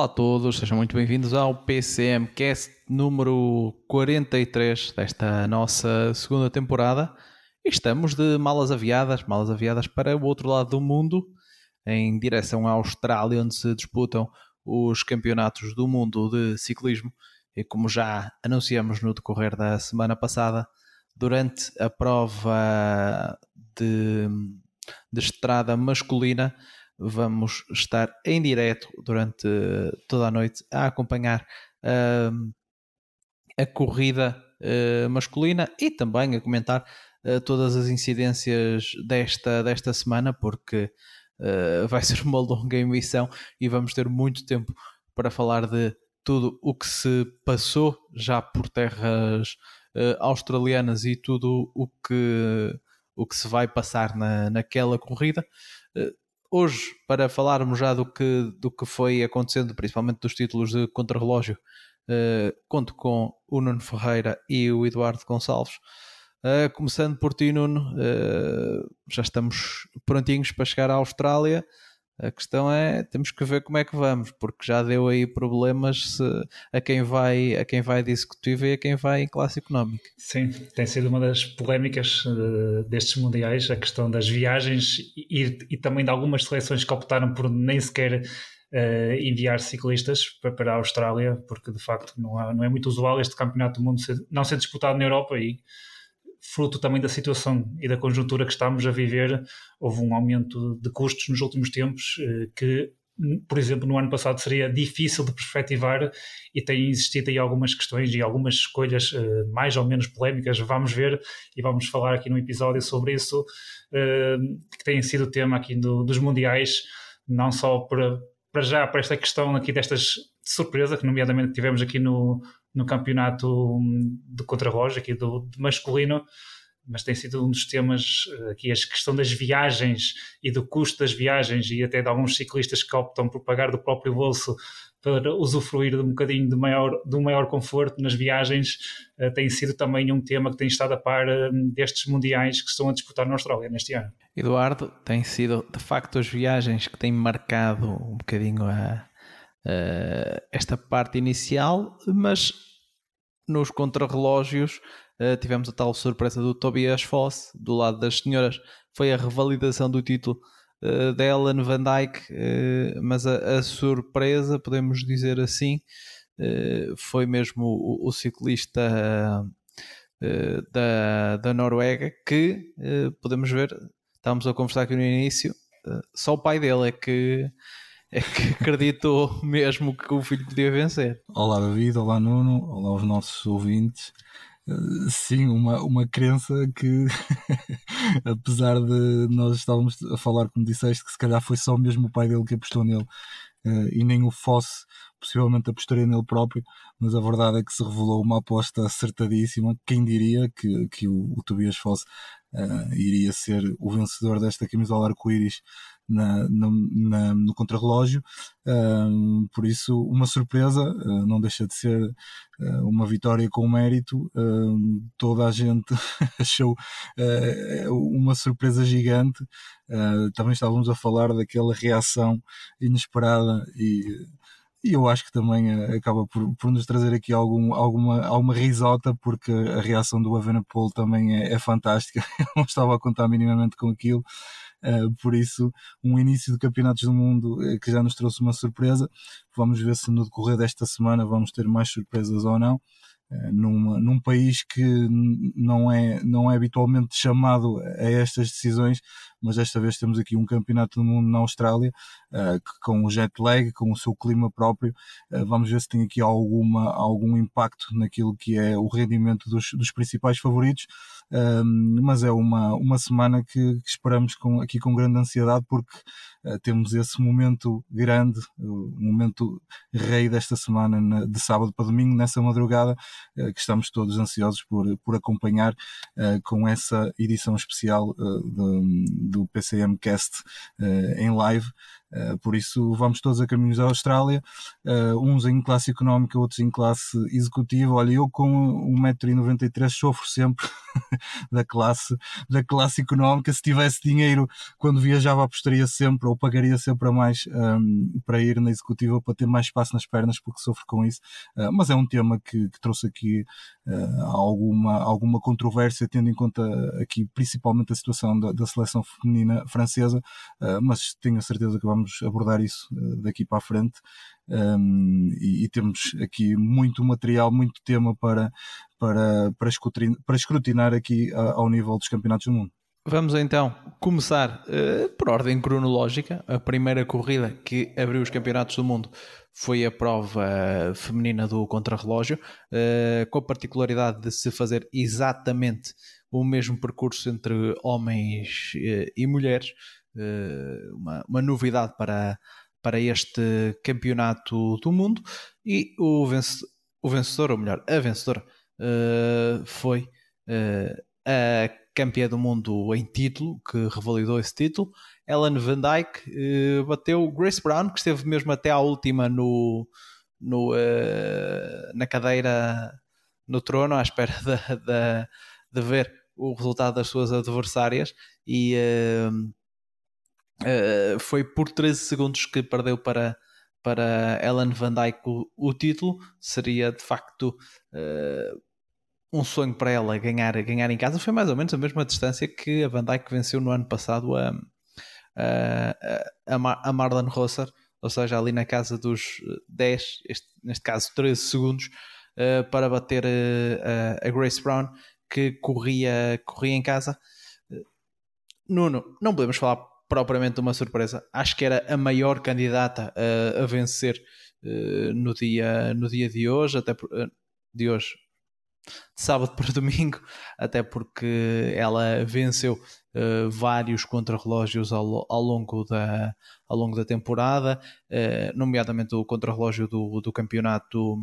Olá a todos, sejam muito bem-vindos ao PCMcast número 43 desta nossa segunda temporada. Estamos de malas aviadas, malas aviadas para o outro lado do mundo, em direção à Austrália, onde se disputam os campeonatos do mundo de ciclismo. E como já anunciamos no decorrer da semana passada, durante a prova de, de estrada masculina, vamos estar em direto durante toda a noite a acompanhar uh, a corrida uh, masculina e também a comentar uh, todas as incidências desta, desta semana, porque vai ser uma longa emissão e vamos ter muito tempo para falar de tudo o que se passou já por terras australianas e tudo o que, o que se vai passar na, naquela corrida hoje, para falarmos já do que, do que foi acontecendo, principalmente dos títulos de contrarrelógio, uh, conto com o Nuno Ferreira e o Eduardo Gonçalves. Uh, começando por ti, Nuno, uh, já estamos prontinhos para chegar à Austrália. A questão é, temos que ver como é que vamos, porque já deu aí problemas se, a, quem vai, a quem vai de executivo e a quem vai em classe económica. Sim, tem sido uma das polémicas uh, destes mundiais, a questão das viagens e, e, também de algumas seleções que optaram por nem sequer uh, enviar ciclistas para, para a Austrália, porque de facto não, há, não é muito usual este campeonato do mundo ser, não ser disputado na Europa e fruto também da situação e da conjuntura que estamos a viver, houve um aumento de custos nos últimos tempos eh, que, por exemplo, no ano passado seria difícil de perspectivar e tem existido aí algumas questões e algumas escolhas eh, mais ou menos polémicas. Vamos ver e vamos falar aqui no episódio sobre isso, eh, que tem sido tema aqui do, dos mundiais, não só para, para já, para esta questão aqui destas surpresa que nomeadamente tivemos aqui no, no campeonato hum, de contrarrelógio aqui do, masculino, mas tem sido um dos temas eh, aqui a questão das viagens e do custo das viagens e até de alguns ciclistas que optam por pagar do próprio bolso para usufruir de um bocadinho de maior, de um maior conforto nas viagens, uh, tem sido também um tema que tem estado a par uh, destes mundiais que estão a disputar na Austrália neste ano. Eduardo, tem sido de facto as viagens que têm marcado um bocadinho a, uh, esta parte inicial, mas nos contrarrelógios uh, tivemos a tal surpresa do Tobias Foss, do lado das senhoras, foi a revalidação do título uh, da Ellen Van Dyke, mas a, a, surpresa, podemos dizer assim, foi mesmo o, o ciclista da, da Noruega que podemos ver, estávamos a conversar aqui no início, só o pai dele é que é que acreditou mesmo que o filho podia vencer. Olá David, olá Nuno, olá aos nossos ouvintes. Eh, sim, uma, uma crença que, apesar de nós estávamos a falar, como disseste, que se calhar foi só mesmo o pai dele que apostou nele uh, e nem o Fosse possivelmente apostaria nele próprio, mas a verdade é que se revelou uma aposta acertadíssima. Quem diria que, que o, o Tobias Fosse uh, iria ser o vencedor desta camisola arco-íris na, na, no contrarrelógio, uh, por isso uma surpresa, uh, não deixa de ser uh, uma vitória com mérito, toda a gente achou uma surpresa gigante, também estávamos a falar daquela reação inesperada e e eu acho que também acaba por, por nos trazer aqui algum, alguma, alguma risota, porque a reação do Evenepoel também é, é fantástica. Eu não estava a contar minimamente com aquilo. Uh, por isso, um início de campeonatos do mundo uh, que já nos trouxe uma surpresa. Vamos ver se no decorrer desta semana vamos ter mais surpresas ou não. Uh, numa, num país que não é, não é habitualmente chamado a estas decisões, mas desta vez temos aqui um campeonato do mundo na Austrália, que, com o jet lag, com o seu clima próprio, vamos ver se tem aqui alguma, algum impacto naquilo que é o rendimento dos, dos principais favoritos mas é uma, uma semana que, que, esperamos com, aqui com grande ansiedade porque uh, temos esse momento grande, o momento rei desta semana, na, de sábado para domingo, nessa madrugada, uh, que estamos todos ansiosos por, por acompanhar uh, com essa edição especial do, do PCM Cast em live. Uh, por isso vamos todos a caminhos da Austrália, uh, uns em classe económica, outros em classe executiva. Olha, eu com 1,93m sofro sempre da classe da classe económica. Se tivesse dinheiro quando viajava, apostaria sempre ou pagaria sempre a mais um, ehm, para ir na executiva para ter mais espaço nas pernas, porque sofro com isso. Uh, mas é um tema que, que trouxe aqui alguma, alguma controvérsia, tendo em conta aqui principalmente a situação da, da seleção feminina francesa, mas tenho a certeza que vamos vamos abordar isso uh, daqui para a frente. Um, e, e, temos aqui muito material, muito tema para, para, para, escrutinar, para escrutinar aqui ao nível dos campeonatos do mundo. Vamos então começar uh, por ordem cronológica. A primeira corrida que abriu os campeonatos do mundo foi a prova feminina do contrarrelógio, uh, com a particularidade de se fazer exatamente o mesmo percurso entre homens uh, e mulheres. Eh, uma, uma novidade para, para este campeonato do mundo e o vencedor, o vencedor ou melhor, a vencedora uh, foi uh, a campeã do mundo em título, que revalidou esse título. Ellen Van Dyke bateu Grace Brown, que esteve mesmo até à última no, no, na cadeira no trono, à espera de, de, de, ver o resultado das suas adversárias e Uh, foi por 13 segundos que perdeu para, para Ellen Van Dyke o, o título. Seria de facto uh, um sonho para ela ganhar, ganhar em casa. Foi mais ou menos a mesma distância que a Van Dyke venceu no ano passado a, a, a, Mar a Marlon Rosser, ou seja, ali na casa dos 10, este, neste caso 13 segundos, uh, para bater a Grace Brown que corria, corria em casa. Nuno, não podemos falar propriamente uma surpresa. Acho que era a maior candidata a, a vencer uh, no, dia, no dia de hoje, até por, uh, de hoje, de sábado para domingo, até porque ela venceu uh, vários contrarrelógios ao, ao, longo da, ao longo da temporada, nomeadamente o contrarrelógio do, do campeonato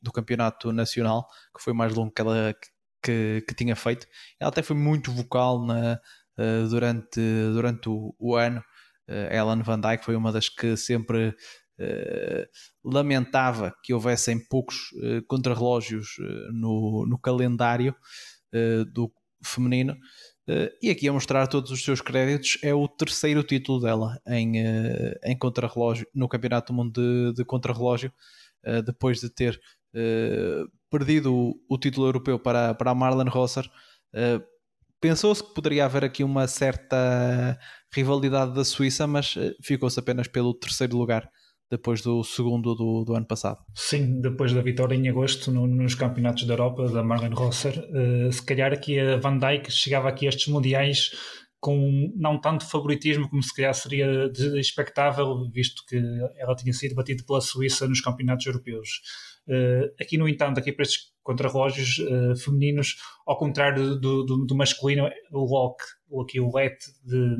do campeonato nacional, que foi mais longo que ela que, que tinha feito. Ela até foi muito vocal na, eh, durante, durante o, o ano. Uh, Ellen Van Dyke foi uma das que sempre uh, lamentava que houvessem poucos uh, contrarrelógios no, no calendário do feminino. e aqui a mostrar todos os seus créditos é o terceiro título dela em, em contrarrelógio, no Campeonato do Mundo de, de Contrarrelógio, depois de ter perdido o, o, título europeu para, para a Marlon Rosser Pensou-se que poderia haver aqui uma certa rivalidade da Suíça, mas eh, ficou-se apenas pelo terceiro lugar depois do segundo do, do ano passado. Sim, depois da vitória em agosto no, nos campeonatos da Europa da Marlene Rosser, uh, se calhar aqui a Van Dijk chegava aqui a estes mundiais com não tanto favoritismo como se calhar seria expectável, visto que ela tinha sido batida pela Suíça nos campeonatos europeus. Uh, aqui, no entanto, aqui para estes contrarrelógios uh, femininos, ao contrário do, do, do, masculino, o lock, ou aqui o let de,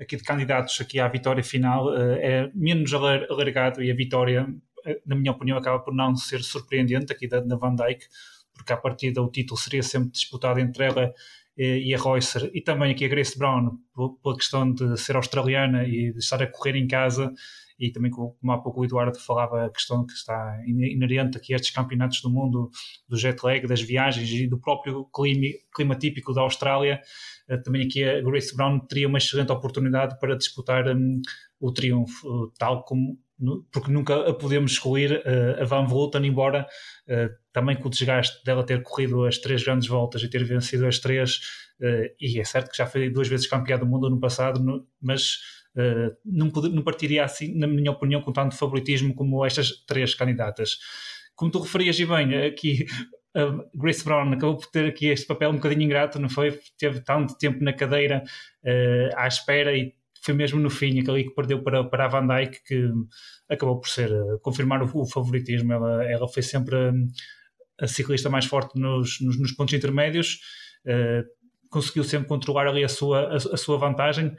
aqui de candidatos aqui à vitória final uh, é menos alargado e a vitória, eh, na minha opinião, acaba por não ser surpreendente aqui da, da Van Dijk, porque a partir do título seria sempre disputado entre ela e a Roycer e também aqui a Grace Brown pela questão de ser australiana e de estar a correr em casa e também como há pouco o Eduardo falava a questão que está inerente aqui a estes campeonatos do mundo do jet lag, das viagens e do próprio clima, clima típico da Austrália eh, também aqui a Grace Brown teria uma excelente oportunidade para disputar um, o triunfo, tal como porque nunca a podemos excluir uh, a Van Vleuten, embora uh, também com o desgaste dela ter corrido as três grandes voltas e ter vencido as três, uh, e é certo que já foi duas vezes campeã do mundo no passado, no, mas uh, não, não partiria assim, na minha opinião, com tanto favoritismo como estas três candidatas. Como tu referias, e bem, aqui uh, Grace Brown acabou por ter aqui este papel um bocadinho ingrato, não foi? Teve tanto tempo na cadeira uh, à espera e foi mesmo no fim, aquele que perdeu para, para a Van Dyke, que acabou por ser, confirmar o, o favoritismo. Ela, ela foi sempre a, a ciclista mais forte nos, nos, nos pontos intermédios conseguiu sempre controlar ali a sua, a, a, sua vantagem,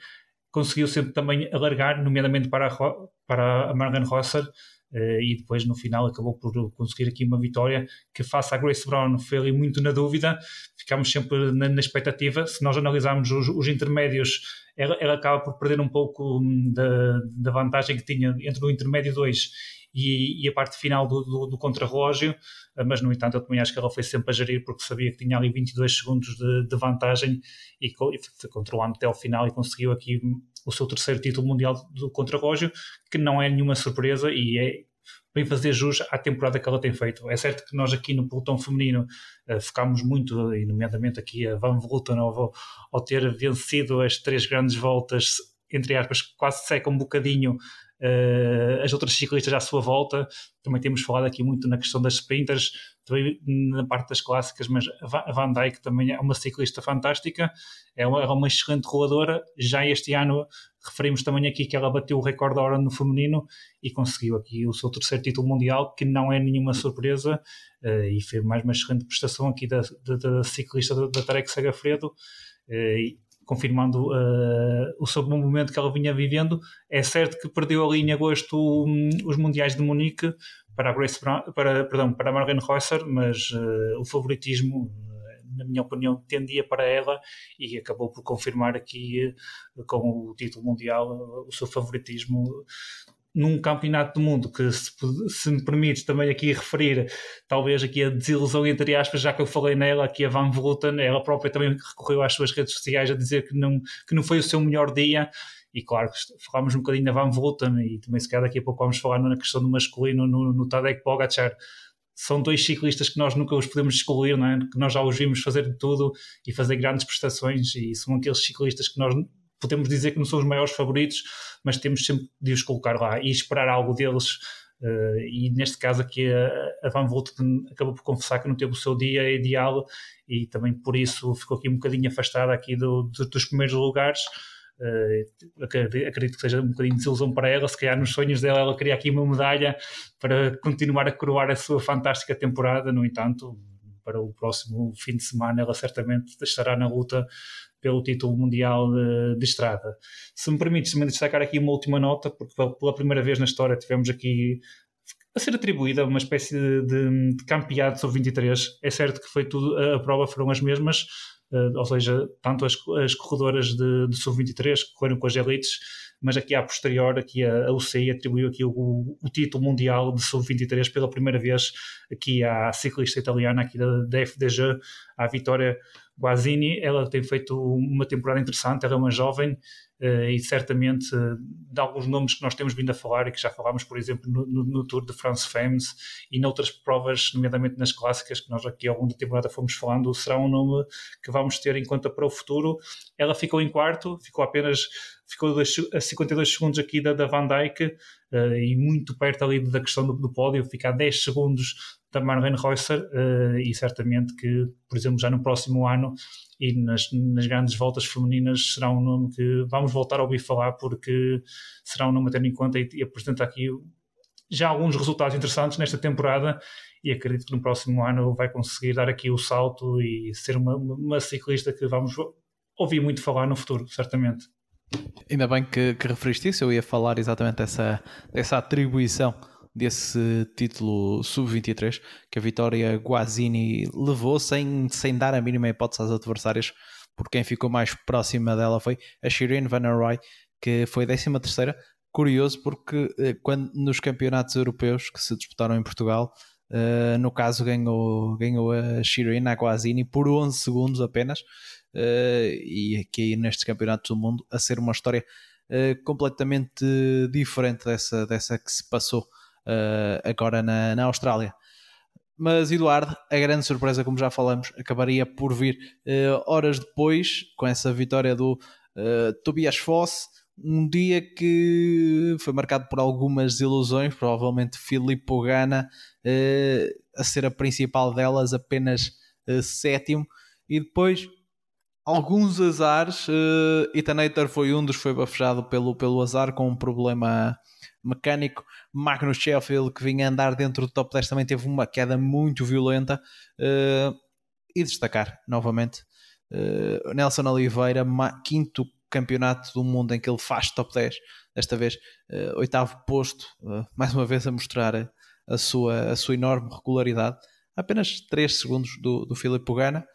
conseguiu sempre também alargar, nomeadamente para a, para a Rosser, Uh, e depois no final acabou por conseguir aqui uma vitória que face à Grace Brown foi ali muito na dúvida, ficámos sempre na, na expectativa, se nós analisarmos os, os intermédios ela, ela, acaba por perder um pouco hum, da, da vantagem que tinha entre o intermédio 2 e, e, a parte final do, do, do contrarrelógio, eh, mas no entanto eu também acho que ela foi sempre a gerir porque sabia que tinha ali 22 segundos de, de vantagem e, e foi controlando até ao final e conseguiu aqui o seu terceiro título mundial do contrarrelógio, que não é nenhuma surpresa e é bem fazer jus à temporada que ela tem feito. É certo que nós aqui no pelotão feminino uh, focámos muito, e nomeadamente aqui a Van Vleuten, ao, ao ter vencido as três grandes voltas, entre aspas, quase seca um bocadinho as outras ciclistas à sua volta. Também temos falado aqui muito na questão das sprinters, também na parte das clássicas, mas a Van Dijk também é uma ciclista fantástica, é uma, é uma excelente roladora. Já este ano referimos também aqui que ela bateu o recorde da hora no feminino e conseguiu aqui o seu terceiro título mundial, que não é nenhuma surpresa, uh, e fez mais uma excelente prestação aqui da, da, da ciclista da, da Tarek Segafredo. Uh, confirmando uh, o bom momento que ela vinha vivendo. É certo que perdeu ali em agosto um, os Mundiais de Munique para a Grace Brown, para, perdão, para a Marlene Reusser, mas uh, o favoritismo, na minha opinião, tendia para ela e acabou por confirmar aqui uh, com o título mundial o seu favoritismo num campeonato do mundo que, se, se, me permites também aqui referir, talvez aqui a desilusão, entre aspas, já que eu falei nela, aqui a Van Vleuten, ela própria também recorreu às suas redes sociais a dizer que não, que não foi o seu melhor dia. E claro, falámos um bocadinho da Van Vleuten e também se calhar daqui a pouco vamos falar na questão do masculino no, no Tadej Pogacar. São dois ciclistas que nós nunca os podemos excluir, não é? que nós já os vimos fazer de tudo e fazer grandes prestações e são aqueles ciclistas que nós podemos dizer que não são os maiores favoritos, mas temos sempre de os colocar lá e esperar algo deles. Uh, e neste caso aqui a, a Van Vleuten acabou por confessar que não teve o seu dia ideal e também por isso ficou aqui um bocadinho afastada aqui do, do, dos primeiros lugares. Uh, acredito que seja um bocadinho de desilusão para ela. Se calhar nos sonhos dela, ela queria aqui uma medalha para continuar a coroar a sua fantástica temporada. No entanto, para o próximo fim de semana, ela certamente estará na luta pelo título mundial de, de estrada. Se me permites também destacar aqui uma última nota, porque pela primeira vez na história tivemos aqui a ser atribuída uma espécie de, de, de campeonato sobre 23. É certo que foi tudo, a, a prova foram as mesmas, uh, ou seja, tanto as, as corredoras de, de sub-23 que correram com as elites, mas aqui a posterior, aqui a, a UCI atribuiu aqui o, o título mundial de sub-23 pela primeira vez aqui à ciclista italiana aqui da, da FDG, à Vitória Guazini, ela tem feito uma temporada interessante, ela é uma jovem uh, e certamente uh, de alguns nomes que nós temos vindo a falar e que já falámos, por exemplo, no, no, no Tour de France Femmes e noutras provas, nomeadamente nas clássicas, que nós aqui ao longo da temporada fomos falando, será um nome que vamos ter em conta para o futuro. Ela ficou em quarto, ficou apenas ficou a 52 segundos aqui da, da Van Dijk uh, e muito perto ali da questão do, do pódio, fica a 10 segundos da Marlene Reusser uh, e certamente que, por exemplo, já no próximo ano e nas, nas, grandes voltas femininas será um nome que vamos voltar a ouvir falar porque será um nome a ter em conta e, e apresenta aqui já alguns resultados interessantes nesta temporada e acredito que no próximo ano vai conseguir dar aqui o salto e ser uma, uma ciclista que vamos ouvir muito falar no futuro, certamente. Ainda bem que, que referiste isso, eu ia falar exatamente dessa, dessa atribuição desse título sub-23 que a Vitória Guazini levou sem, sem dar a mínima hipótese às adversárias, porque quem ficou mais próxima dela foi a Shirin Van Roy, que foi 13 terceira. Curioso porque eh, quando nos campeonatos europeus que se disputaram em Portugal, uh, no caso ganhou, ganhou a Shirin, a Guazini, por 11 segundos apenas, uh, e aqui nestes campeonatos do mundo a ser uma história uh, completamente diferente dessa, dessa que se passou uh, agora na, na Austrália. Mas Eduardo, a grande surpresa, como já falamos, acabaria por vir uh, horas depois, com essa vitória do uh, Tobias Foss, um dia que foi marcado por algumas ilusões, provavelmente Filipe Pogana uh, a ser a principal delas, apenas sétimo, e depois alguns azares. Uh, Etanator foi um dos, foi bafejado pelo, pelo azar com um problema mecânico. Magnus Sheffield, que vinha andar dentro do top 10, também teve uma queda muito violenta. Uh, e destacar, novamente, Uh, Nelson Oliveira, quinto campeonato do mundo em que ele faz top 10, desta vez uh, oitavo posto, mais uma vez a mostrar a, sua, a sua enorme regularidade, apenas 3 segundos do, do Filipe Pogana.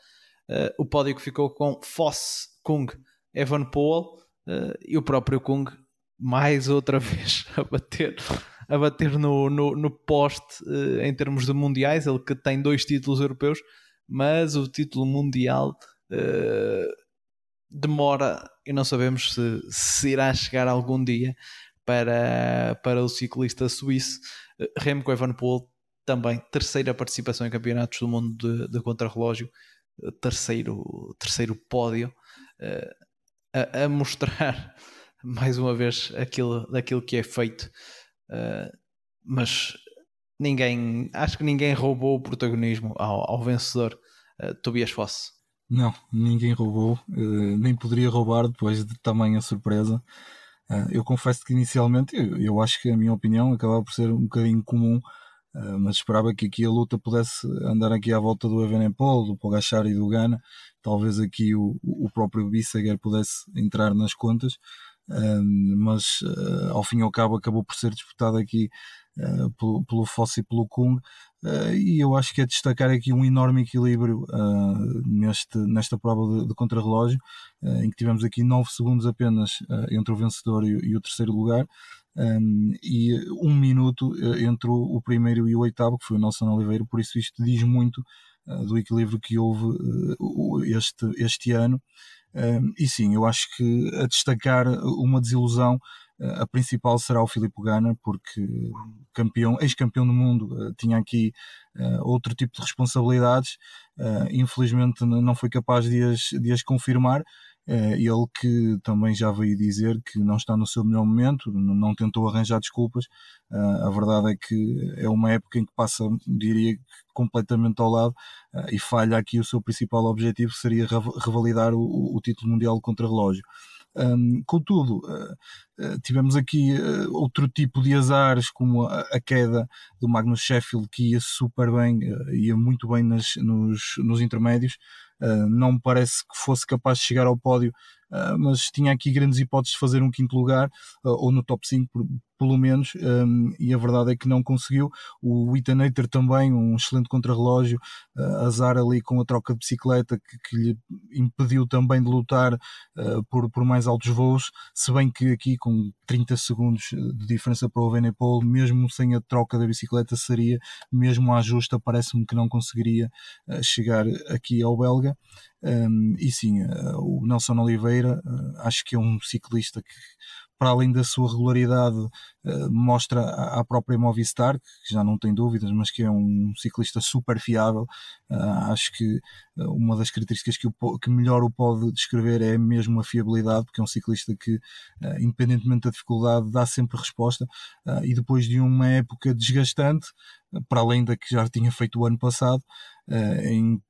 o pódio que ficou com Foss, Kung, Evan Powell e o próprio Kung mais outra vez a bater a bater no, no, no poste uh, em termos de mundiais, ele que tem dois títulos europeus, mas o título mundial uh, demora e não sabemos se, se, irá chegar algum dia para, para o ciclista suíço. Uh, Remco Evenepoel também terceira participação em campeonatos do mundo de, de contrarrelógio, terceiro, terceiro pódio, a, a mostrar mais uma vez aquilo, daquilo que é feito. Uh, mas ninguém, acho que ninguém roubou o protagonismo ao, ao vencedor uh, Tobias Fosse. Não, ninguém roubou, uh, nem poderia roubar depois de tamanha surpresa. eu confesso que inicialmente eu, eu, acho que a minha opinião acabava por ser um bocadinho comum, mas esperava que aqui a luta pudesse andar aqui à volta do Evenepoel, do Pogachar e do Gana. Talvez aqui o, o próprio Bissaguer pudesse entrar nas contas mas uh, ao fim e ao cabo acabou por ser disputado aqui uh, pelo, pelo e pelo Kung. Uh, e eu acho que é destacar aqui um enorme equilíbrio neste, nesta prova de, de contrarrelógio, em que tivemos aqui 9 segundos apenas entre o vencedor e, e o terceiro lugar. Um, e um minuto entre o, primeiro e o oitavo, que foi o Nelson Oliveira, por isso isto diz muito do equilíbrio que houve este, este ano e sim, eu acho que a destacar uma desilusão, a principal será o Filipe Gana, porque campeão, ex-campeão do mundo, eh, tinha aqui eh, outro tipo de responsabilidades, infelizmente não foi capaz de as, de as confirmar. Ele que também já veio dizer que não está no seu melhor momento, não tentou arranjar desculpas. A verdade é que é uma época em que passa, diria, completamente ao lado e falha aqui o seu principal objetivo, que seria revalidar o, o título mundial de contrarrelógio. Um, contudo, uh, tivemos aqui uh, outro tipo de azares, como a, a, queda do Magnus Sheffield, que ia super bem, ia muito bem nas, nos, nos intermédios. Não me parece que fosse capaz de chegar ao pódio uh, mas tinha aqui grandes hipóteses de fazer um quinto lugar uh, ou no top 5 por, pelo menos, um, e a verdade é que não conseguiu. O Itanator também, um excelente contrarrelógio, uh, azar ali com a troca de bicicleta que, que lhe impediu também de lutar uh, por, por mais altos voos, se bem que aqui com 30 segundos de diferença para o Venepol, mesmo sem a troca da bicicleta, seria mesmo à justa, parece-me que não conseguiria uh, chegar aqui ao belga. Um, e sim, uh, o Nelson Oliveira, uh, acho que é um ciclista que, para além da sua regularidade, uh, mostra à própria Movistar, que já não tem dúvidas, mas que é um ciclista super fiável. acho que uma das características que, o, que melhor o pode descrever é mesmo a fiabilidade, porque é um ciclista que, independentemente da dificuldade, dá sempre resposta. e depois de uma época desgastante, para além da que já tinha feito o ano passado, em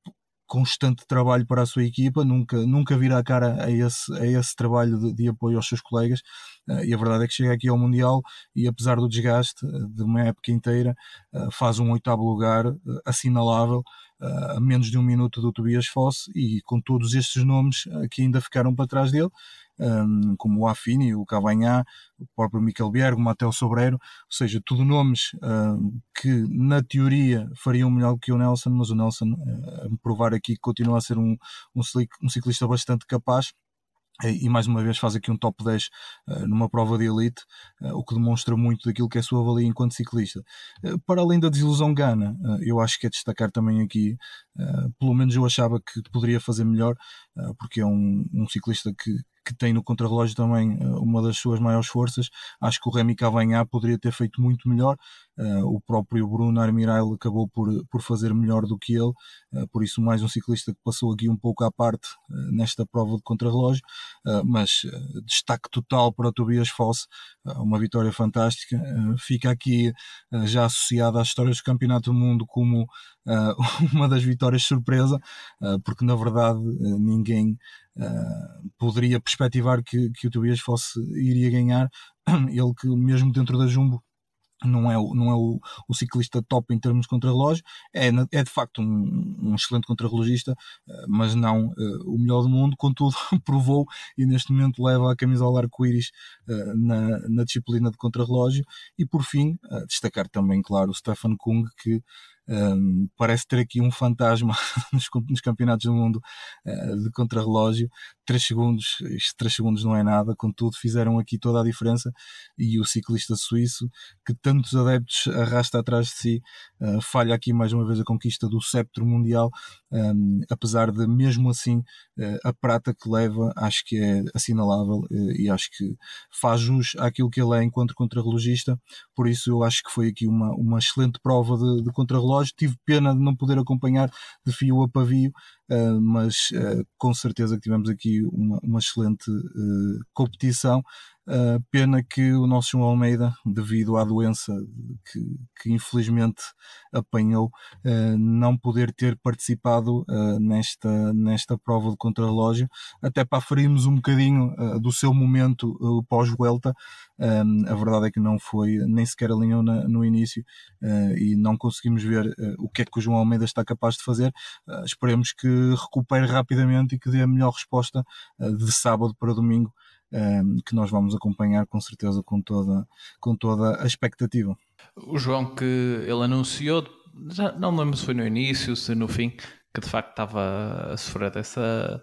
constante trabalho para a sua equipa, nunca, nunca vira a cara a esse, a esse trabalho de, de apoio aos seus colegas. Uh, e a verdade é que chega aqui ao Mundial e, apesar do desgaste eh, de uma época inteira, uh, faz um oitavo lugar uh, assinalável. a menos de um minuto do Tobias Foss e com todos estes nomes que ainda ficaram para trás dele, um, como o Affini, o Cavanhá, o próprio Miquel Biergo, o Mateo Sobreiro, ou seja, tudo nomes um, que na teoria fariam melhor que o Nelson, mas o Nelson, uh, a me provar aqui que continua a ser um, um ciclista bastante capaz e mais uma vez faz aqui um top 10 uh, numa prova de elite, uh, o que demonstra muito daquilo que é a sua valia enquanto ciclista. Uh, para além da desilusão Gana, eu acho que é destacar também aqui, pelo menos eu achava que poderia fazer melhor, porque é um, um ciclista que, que tem no contrarrelógio também uma das suas maiores forças. Acho que o Remy Cavanhar poderia ter feito muito melhor. Uh, o próprio Bruno Armirail acabou por, por fazer melhor do que ele, por isso mais um ciclista que passou aqui um pouco à parte nesta prova de contrarrelógio, mas destaque total para o Tobias Foss, uma vitória fantástica, fica aqui já associada às histórias do Campeonato do Mundo como uma das vitórias surpresa, porque na verdade ninguém poderia perspectivar que, que o Tobias Foss iria ganhar, ele que mesmo dentro da Jumbo não é, não é o, o ciclista top em termos de contrarrelógio, é, é de facto um, um excelente contrarrelogista, eh, mas não uh, o melhor do mundo, contudo provou e neste momento leva a camisola arco-íris uh, na, na disciplina de contrarrelógio. E por fim, uh, destacar também, claro, o Stefan Kung que um, parece ter aqui um fantasma nos, nos campeonatos do mundo uh, de contrarrelógio. 3 segundos, estes 3 segundos não é nada, contudo, fizeram aqui toda a diferença. E o ciclista suíço, que tantos adeptos arrasta atrás de si, uh, falha aqui mais uma vez a conquista do sceptro mundial, um, apesar de, mesmo assim, uh, a prata que leva, acho que é assinalável e acho que faz jus àquilo que ele é enquanto contrarrelogista. Por isso, eu acho que foi aqui uma, uma excelente prova de, de contrarrelógio relógio. Tive pena de não poder acompanhar de fio a pavio, uh, mas uh, com certeza que tivemos aqui uma, uma excelente uh, competição. Pena que o nosso João Almeida, devido à doença que, que infelizmente apanhou, não poder ter participado nesta, nesta prova de contrarrelógio, até para aferirmos um bocadinho do seu momento pós-Vuelta. A verdade é que não foi, nem sequer alinhou na, no início e não conseguimos ver o que é que o João Almeida está capaz de fazer. esperemos que recupere rapidamente e que dê a melhor resposta de sábado para domingo um, que nós vamos acompanhar com certeza com toda, com toda a expectativa. O João que ele anunciou, já não lembro se foi no início, se no fim, que de facto estava a sofrer dessa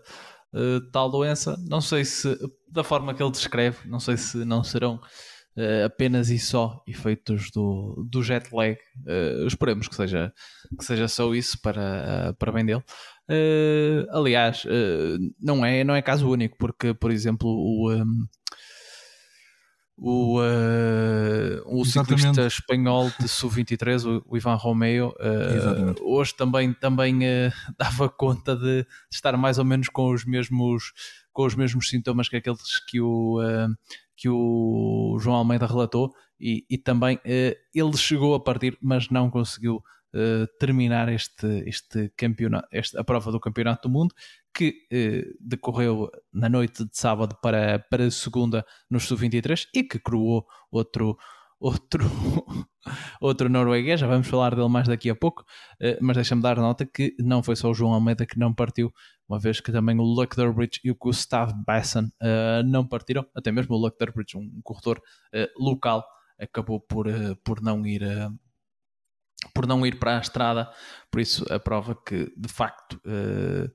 uh, tal doença. Não sei se, da forma que ele descreve, não sei se não serão uh, apenas e só efeitos do, do jet lag. Uh, esperemos que seja, que seja só isso para, para bem dele. Aliás, não, é, não é caso único, porque, por exemplo, o, um, o, uh, o ciclista espanhol de Sub-23, o, o, Ivan Romeo, hoje também, também dava conta de, de, estar mais ou menos com os mesmos, com os mesmos sintomas que aqueles que o, que o João Almeida relatou, e, e também ele chegou a partir, mas não conseguiu uh, terminar este, este campeonato, este, a prova do Campeonato do Mundo, que uh, decorreu na noite de sábado para, para segunda no Sub-23 e que cruou outro outro, outro norueguês, já vamos falar dele mais daqui a pouco, uh, mas deixa-me dar nota que não foi só o João Almeida que não partiu, uma vez que também o Luck Durbridge e o Gustav Basson uh, não partiram, até mesmo o Luck Durbridge, um corredor uh, local, acabou por, por não ir por não ir para a estrada, por isso a prova que de facto uh,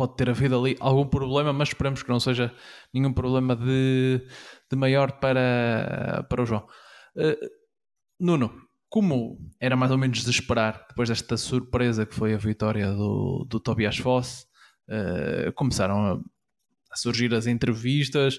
pode ter havido ali algum problema, mas esperamos que não seja nenhum problema de, de maior para, para o João. Uh, Nuno, como era mais ou menos de esperar, depois desta surpresa que foi a vitória do, do Tobias Foss, uh, começaram a, a, surgir as entrevistas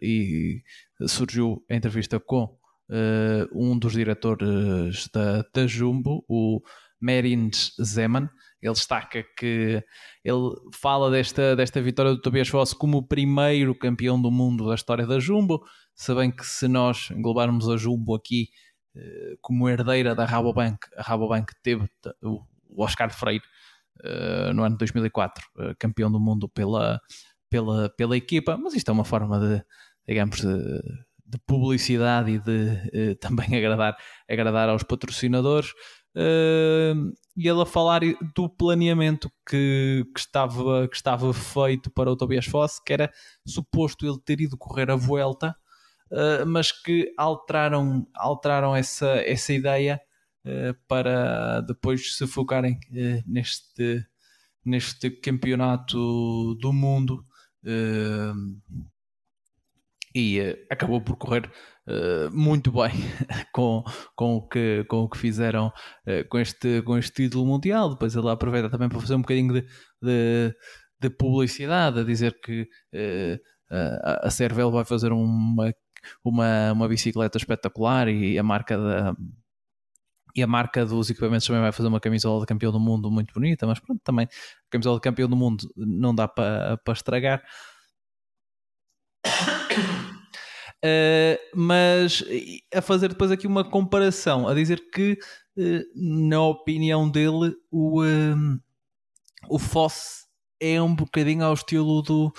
e surgiu a entrevista com uh, um dos diretores da, da Jumbo, o Merins Zeman. Ele destaca que ele fala desta, desta vitória do Tobias Foss como o primeiro campeão do mundo da história da Jumbo. Se bem que se nós englobarmos a Jumbo aqui uh, como herdeira da Rabobank, a Rabobank teve o Oscar Freire uh, no ano de 2004, uh, campeão do mundo pela, pela, pela equipa, mas isto é uma forma de, digamos, de de publicidade e de também agradar, agradar aos patrocinadores. Uh, e ele a falar do planeamento que, que, estava, que estava feito para o Tobias Foss, que era suposto ele ter ido correr a volta, uh, mas que alteraram, alteraram essa, essa ideia uh, para depois se focarem neste, neste campeonato do mundo. E uh, acabou por correr uh, muito bem com, com, o que, com o que fizeram uh, com, este, com este título mundial. Depois ele aproveita também para fazer um bocadinho de, de, de publicidade, a dizer que a, a Cervel vai fazer uma, uma, uma bicicleta espetacular e a marca da. E a marca dos equipamentos também vai fazer uma camisola de campeão do mundo muito bonita, mas pronto, também a camisola de campeão do mundo não dá para, para estragar. Uh, mas a fazer depois aqui uma comparação, a dizer que, uh, na opinião dele, o, uh, o Foss é um bocadinho ao estilo do,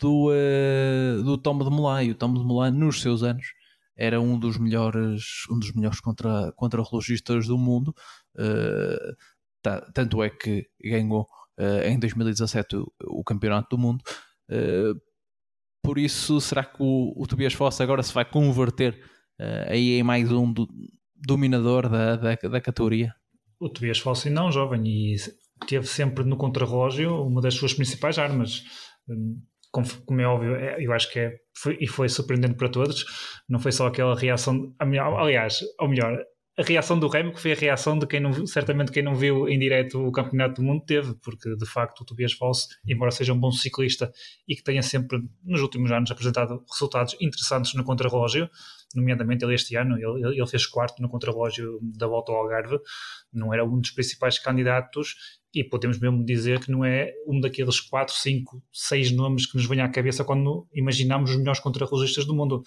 do, do Tom de Molay. O Tom de Molay, nos seus anos, era um dos melhores, um dos melhores contra, contra-relogistas do mundo. Uh, tanto é que ganhou uh, em 2017 o, o, Campeonato do Mundo. Uh, por isso, será que o, o Tobias Foss agora se vai converter aí em mais um do, dominador da, da, da categoria? O Tobias Foss ainda é jovem e teve sempre no contrarrelógio uma das suas principais armas. Hum, como, como, é óbvio, é, eu acho que é, foi, e foi surpreendente para todos, não foi só aquela reação, aliás, ou melhor, a reação do Remo, que foi a reação de quem não, certamente quem não viu em direto o Campeonato do Mundo teve, porque de facto o Tobias Foss, embora seja um bom ciclista e que tenha sempre nos últimos anos apresentado resultados interessantes no contrarrelógio, nomeadamente ele este ano, ele, ele fez quarto no contrarrelógio da volta ao Algarve, não era um dos principais candidatos e podemos mesmo dizer que não é um daqueles 4, 5, 6 nomes que nos vêm à cabeça quando imaginamos os melhores contrarrelogistas do mundo.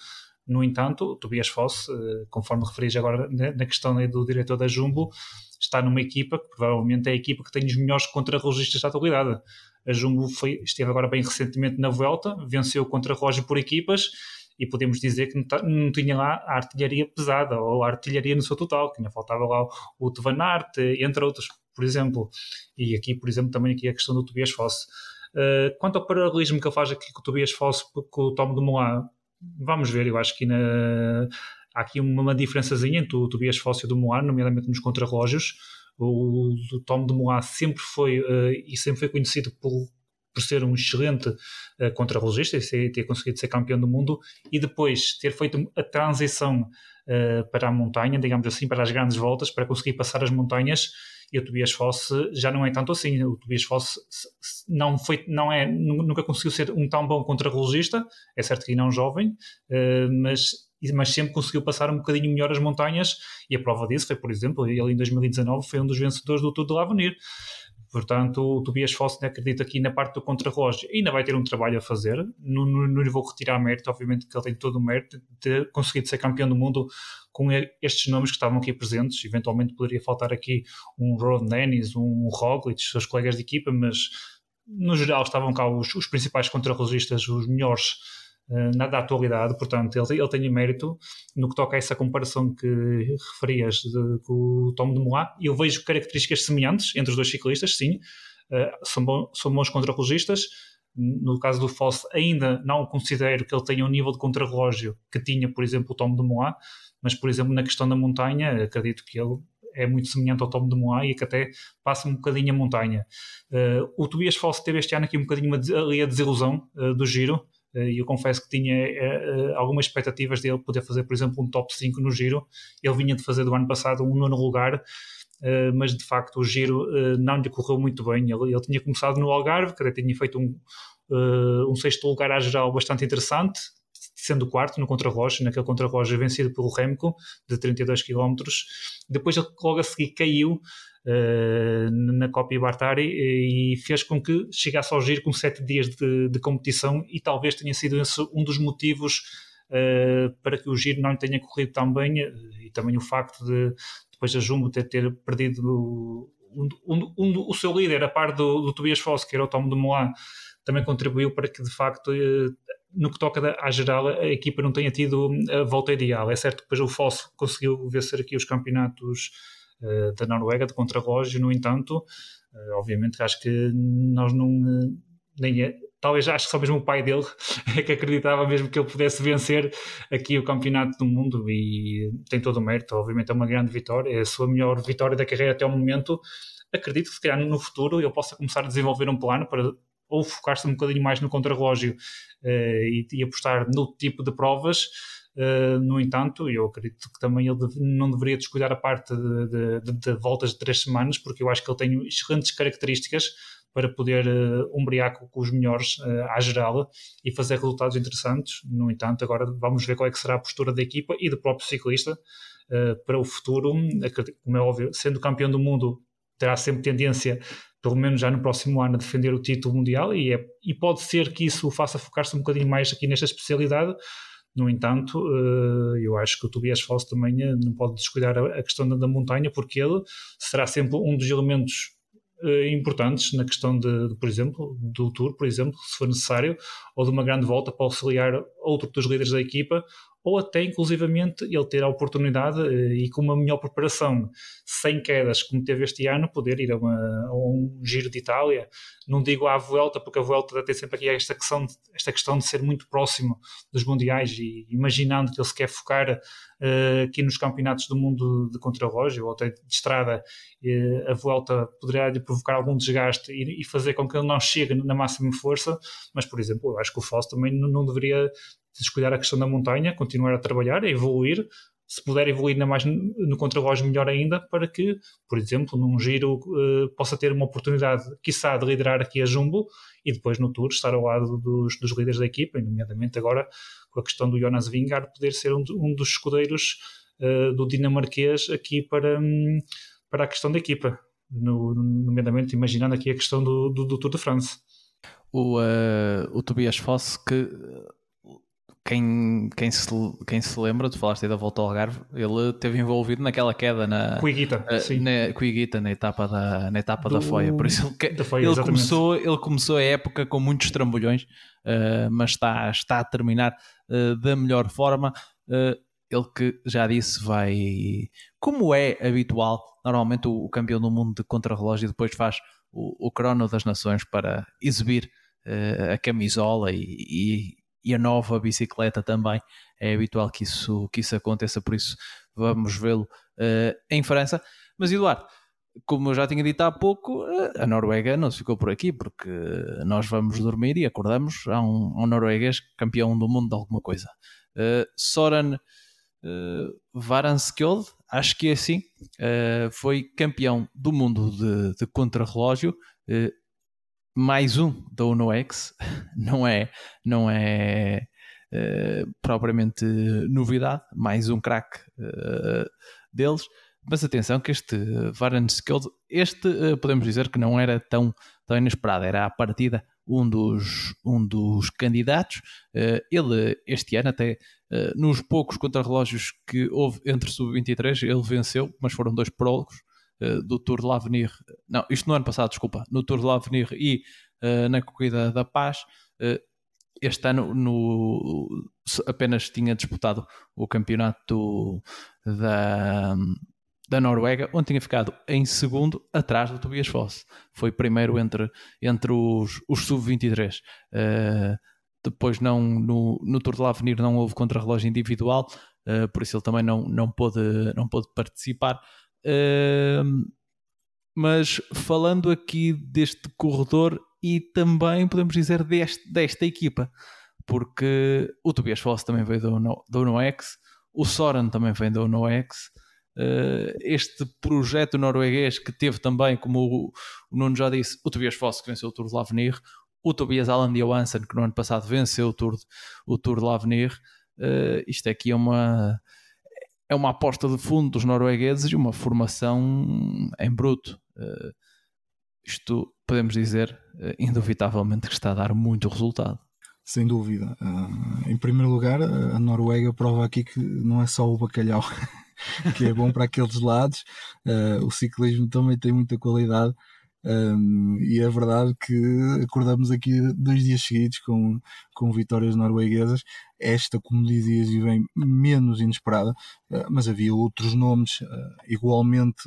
No entanto, Tobias Foss, eh, conforme referis agora na questão do diretor da Jumbo, está numa equipa que provavelmente é a equipa que tem os melhores contrarrelogistas da atualidade. A Jumbo foi, esteve agora bem recentemente na Vuelta, venceu o contrarrelógio por equipas e podemos dizer que não, não, tinha lá a artilharia pesada ou a artilharia no seu total, que ainda faltava lá o Van entre outros, por exemplo. E aqui, por exemplo, também aqui a questão do Tobias Foss. Uh, quanto ao paralelismo que ele faz aqui com o Tobias Foss com o Tom de Moulin, vamos ver, eu acho que na, há aqui uma, uma diferençazinha entre o Tobias Foss o do Moulin, nomeadamente nos contrarrelógios. O, o Tom de Moulin sempre foi uh, e sempre foi conhecido por por ser um excelente uh, contrarrelogista e ter conseguido ser campeão do mundo e depois ter feito a transição uh, para a montanha, digamos assim, para as grandes voltas, para conseguir passar as montanhas e o Tobias Foss já não é tanto assim. O Tobias Foss não, foi, não é, nunca conseguiu ser um tão bom contrarrelogista, é certo que ainda é um jovem, uh, mas, mas sempre conseguiu passar um bocadinho melhor as montanhas e a prova disso foi, por exemplo, ele em 2019 foi um dos vencedores do Tour de l'Avenir. Portanto, o Tobias Fossen acredita aqui na parte do contrarrelógio. Ainda vai ter um trabalho a fazer. Não, não, lhe vou retirar mérito, obviamente que ele tem todo o mérito de ter conseguido ser campeão do mundo com estes nomes que estavam aqui presentes. Eventualmente poderia faltar aqui um Ron Dennis, um Roglic, seus colegas de equipa, mas no geral estavam cá os, os principais contrarrelogistas, os melhores na da atualidade, portanto, ele, ele tem mérito no que toca a essa comparação que referias de, com o Tom de Moulin. Eu vejo características semelhantes entre os dois ciclistas, sim, uh, são, bom, são bons contrarrelogistas. No caso do Foss, ainda não considero que ele tenha um nível de contrarrelógio que tinha, por exemplo, o Tom de Moulin, mas, por exemplo, na questão da montanha, acredito que ele é muito semelhante ao Tom de Moulin e que até passa um bocadinho a montanha. Uh, o Tobias Foss teve este ano aqui um bocadinho ali a desilusão uh, do giro, eh, e eu confesso que tinha eh, eh, algumas expectativas dele poder fazer, por exemplo, um top 5 no giro. Ele vinha de fazer do ano passado um nono lugar, mas de facto o giro não lhe correu muito bem. Ele, ele tinha começado no Algarve, que até tinha feito um, um sexto lugar à geral bastante interessante, sendo quarto no contrarrelógio, naquele contrarrelógio vencido pelo Remco, de 32 km. Depois logo a seguir caiu na Copia Bartari e fez com que chegasse ao giro com sete dias de, de competição e talvez tenha sido esse um dos motivos uh, para que o giro não tenha corrido tão bem e também o facto de depois a Jumbo ter, ter perdido um, um, um, o seu líder a par do, do Tobias Foss, que era o Tom de Moulin, também contribuiu para que de facto eh, no que toca à geral, a equipa não tenha tido a volta ideal. É certo que depois o Foss conseguiu vencer aqui os campeonatos da Noruega de contrarrelógio, no entanto, uh, obviamente acho que nós não. Uh, nem é, talvez acho que só mesmo o pai dele é que acreditava mesmo que ele pudesse vencer aqui o campeonato do mundo e tem todo o mérito, obviamente é uma grande vitória, é a sua melhor vitória da carreira até o momento. Acredito que se calhar no futuro ele possa começar a desenvolver um plano para ou focar-se um bocadinho mais no contrarrelógio e, e, apostar no tipo de provas. Uh, no entanto, eu acredito que também ele deve, não deveria descuidar a parte de, de, de, voltas de três semanas, porque eu acho que ele tem excelentes características para poder uh, com os melhores uh, à geral e fazer resultados interessantes. No entanto, agora vamos ver qual é que será a postura da equipa e do próprio ciclista uh, para o futuro. Como é óbvio, sendo campeão do mundo, terá sempre tendência pelo menos já no próximo ano, a defender o título mundial e, é, e pode ser que isso o faça focar-se um bocadinho mais aqui nesta especialidade. No entanto, uh, eu acho que o Tobias Foss também uh, não pode descuidar a, questão da, montanha, porque ele será sempre um dos elementos uh, importantes na questão de, de, por exemplo, do Tour, por exemplo, se for necessário, ou de uma grande volta para auxiliar outro dos líderes da equipa, ou até inclusivamente ele ter a oportunidade uh, e com uma melhor preparação, sem quedas como teve este ano, poder ir a, uma, a um giro de Itália. Não digo à volta, porque a volta tem sempre aqui esta questão, de, esta questão de ser muito próximo dos mundiais e imaginando que ele se quer focar uh, aqui nos campeonatos do mundo de contrarrelógio ou até de estrada, uh, a volta poderá lhe provocar algum desgaste e, e, fazer com que ele não chegue na máxima força. Mas, por exemplo, eu acho que o Foss também não, não deveria descuidar a questão da montanha, continuar a trabalhar, a evoluir, se puder evoluir ainda mais no contrarrelógio, melhor ainda, para que, por exemplo, num giro uh, possa ter uma oportunidade, quiçá, de liderar aqui a Jumbo e depois no Tour estar ao lado dos, dos líderes da equipa, nomeadamente agora com a questão do Jonas Vingar poder ser um, um dos escudeiros uh, do dinamarquês aqui para, um, para a questão da equipa, no, nomeadamente imaginando aqui a questão do, do, do Tour de France. O, uh, o Tobias Foss que quem, quem, se, quem se lembra, tu falaste aí da volta ao Algarve, ele esteve envolvido naquela queda na Cuiguita, uh, na, Cuiguita, na etapa da, na etapa Do, da Foia. Por isso ele, Foia, ele começou, ele começou a época com muitos trambolhões, uh, mas está, está a terminar uh, da melhor forma. ele que já disse, vai, como é habitual, normalmente o, o campeão do mundo de contrarrelógio depois faz o, o crono das nações para exibir a camisola e, e e a nova bicicleta também. É habitual que isso, que isso aconteça, por isso vamos vê-lo uh, em França. Mas Eduardo, como eu já tinha dito há pouco, uh, a Noruega não se ficou por aqui, porque nós vamos dormir e acordamos a um, um norueguês campeão do mundo de alguma coisa. Uh, Soren uh, Varanskjold, acho que é assim, foi campeão do mundo de, de contrarrelógio mais um da UNOX, não é, não é uh, propriamente novidade, mais um craque uh, deles. Mas atenção que este Varane Skeld, este uh, podemos dizer que não era tão, tão inesperado, era à partida um dos, um dos candidatos. ele, este ano, até nos poucos contrarrelógios que houve entre sub-23, ele venceu, mas foram dois prólogos uh, do Tour de l'Avenir, não, isto no ano passado, desculpa, no Tour de l'Avenir e uh, na Corrida da Paz. Uh, este ano no, apenas tinha disputado o campeonato da, da Noruega, onde tinha ficado em segundo atrás do Tobias Foss. Foi primeiro entre, entre os, os sub-23. Uh, depois não, no, no Tour de l'Avenir não houve contrarrelógio individual, uh, por isso ele também não, não, pôde, não pôde participar. Mas falando aqui deste corredor e também podemos dizer deste, desta equipa, porque o Tobias Foss também veio do UNOX, o Soren também vem do UNOX, uh, este projeto norueguês que teve também, como o, o Nuno já disse, o Tobias Foss que venceu o Tour de l'Avenir, o Tobias Alan Johansson que no ano passado venceu o Tour o Tour de l'Avenir, uh, isto aqui é uma é uma aposta de fundo dos noruegueses e uma formação em bruto. Uh, isto podemos dizer, uh, indubitavelmente, que está a dar muito resultado. Sem dúvida. Uh, em primeiro lugar, a Noruega prova aqui que não é só o bacalhau que é bom para aqueles lados, o ciclismo também tem muita qualidade. Um, e é verdade que acordamos aqui dois dias seguidos com, com vitórias norueguesas. Esta, como dizias, vem menos inesperada, uh, mas havia outros nomes uh, igualmente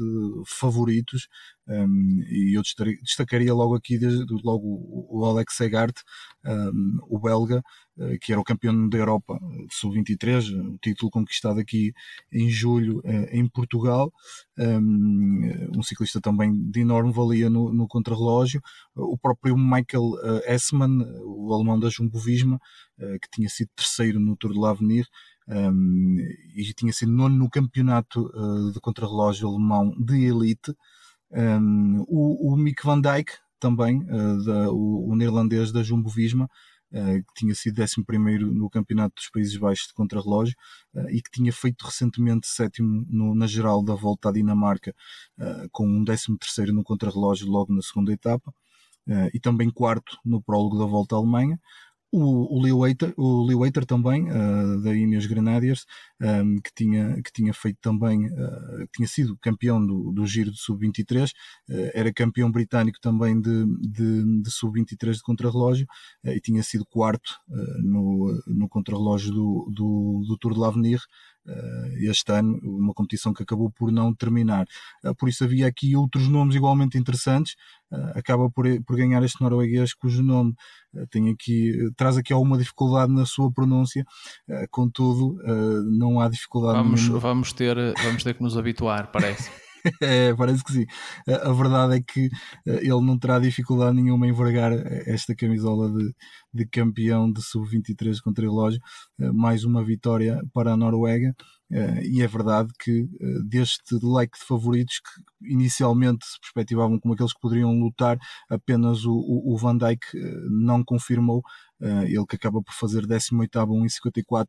favoritos. Um, e eu destacaria logo aqui logo o Alex Segart, um, o belga, uh, que era o campeão da Europa sub-23, o título conquistado aqui em julho em Portugal. Um, ciclista também de enorme valia no, no contrarrelógio. O próprio Michael Essman, o alemão da Jumbo Visma, eh, que tinha sido terceiro no Tour de l'Avenir um, e tinha sido nono no campeonato uh, de contrarrelógio alemão de elite. Um, o, o, Mick van Dijk, também, uh, da, o, o, neerlandês da Jumbo Visma, Uh, que tinha sido 11 no Campeonato dos Países Baixos de Contrarrelógio uh, e que tinha feito recentemente sétimo no, na geral da volta à Dinamarca, uh, com um 13 no Contrarrelógio logo na segunda etapa, e também quarto no prólogo da volta à Alemanha. O, o, Waiter, o também, uh, da Ineos Grenadiers, um, ehm, que, tinha, que tinha feito também, uh, tinha sido campeão do, do Giro de Sub-23, uh, era campeão britânico também de, de, de Sub-23 de contrarrelógio e tinha sido quarto no, no contrarrelógio do, do, do Tour de l'Avenir, este ano, uma competição que acabou por não terminar. Por isso havia aqui outros nomes igualmente interessantes. Acaba por, por ganhar este norueguês cujo nome tem aqui, traz aqui alguma dificuldade na sua pronúncia, contudo, não há dificuldade vamos, nenhuma. Vamos ter, vamos ter que nos habituar, parece. é, parece que sim. A verdade é que ele não terá dificuldade nenhuma em vergar esta camisola de, de campeão de sub-23 contra o relógio. Mais uma vitória para a Noruega. Uh, e é verdade que uh, deste leque de favoritos que inicialmente se perspectivavam como aqueles que poderiam lutar, apenas o, o, o Van Dijk uh, não confirmou. ele que acaba por fazer 18 1,54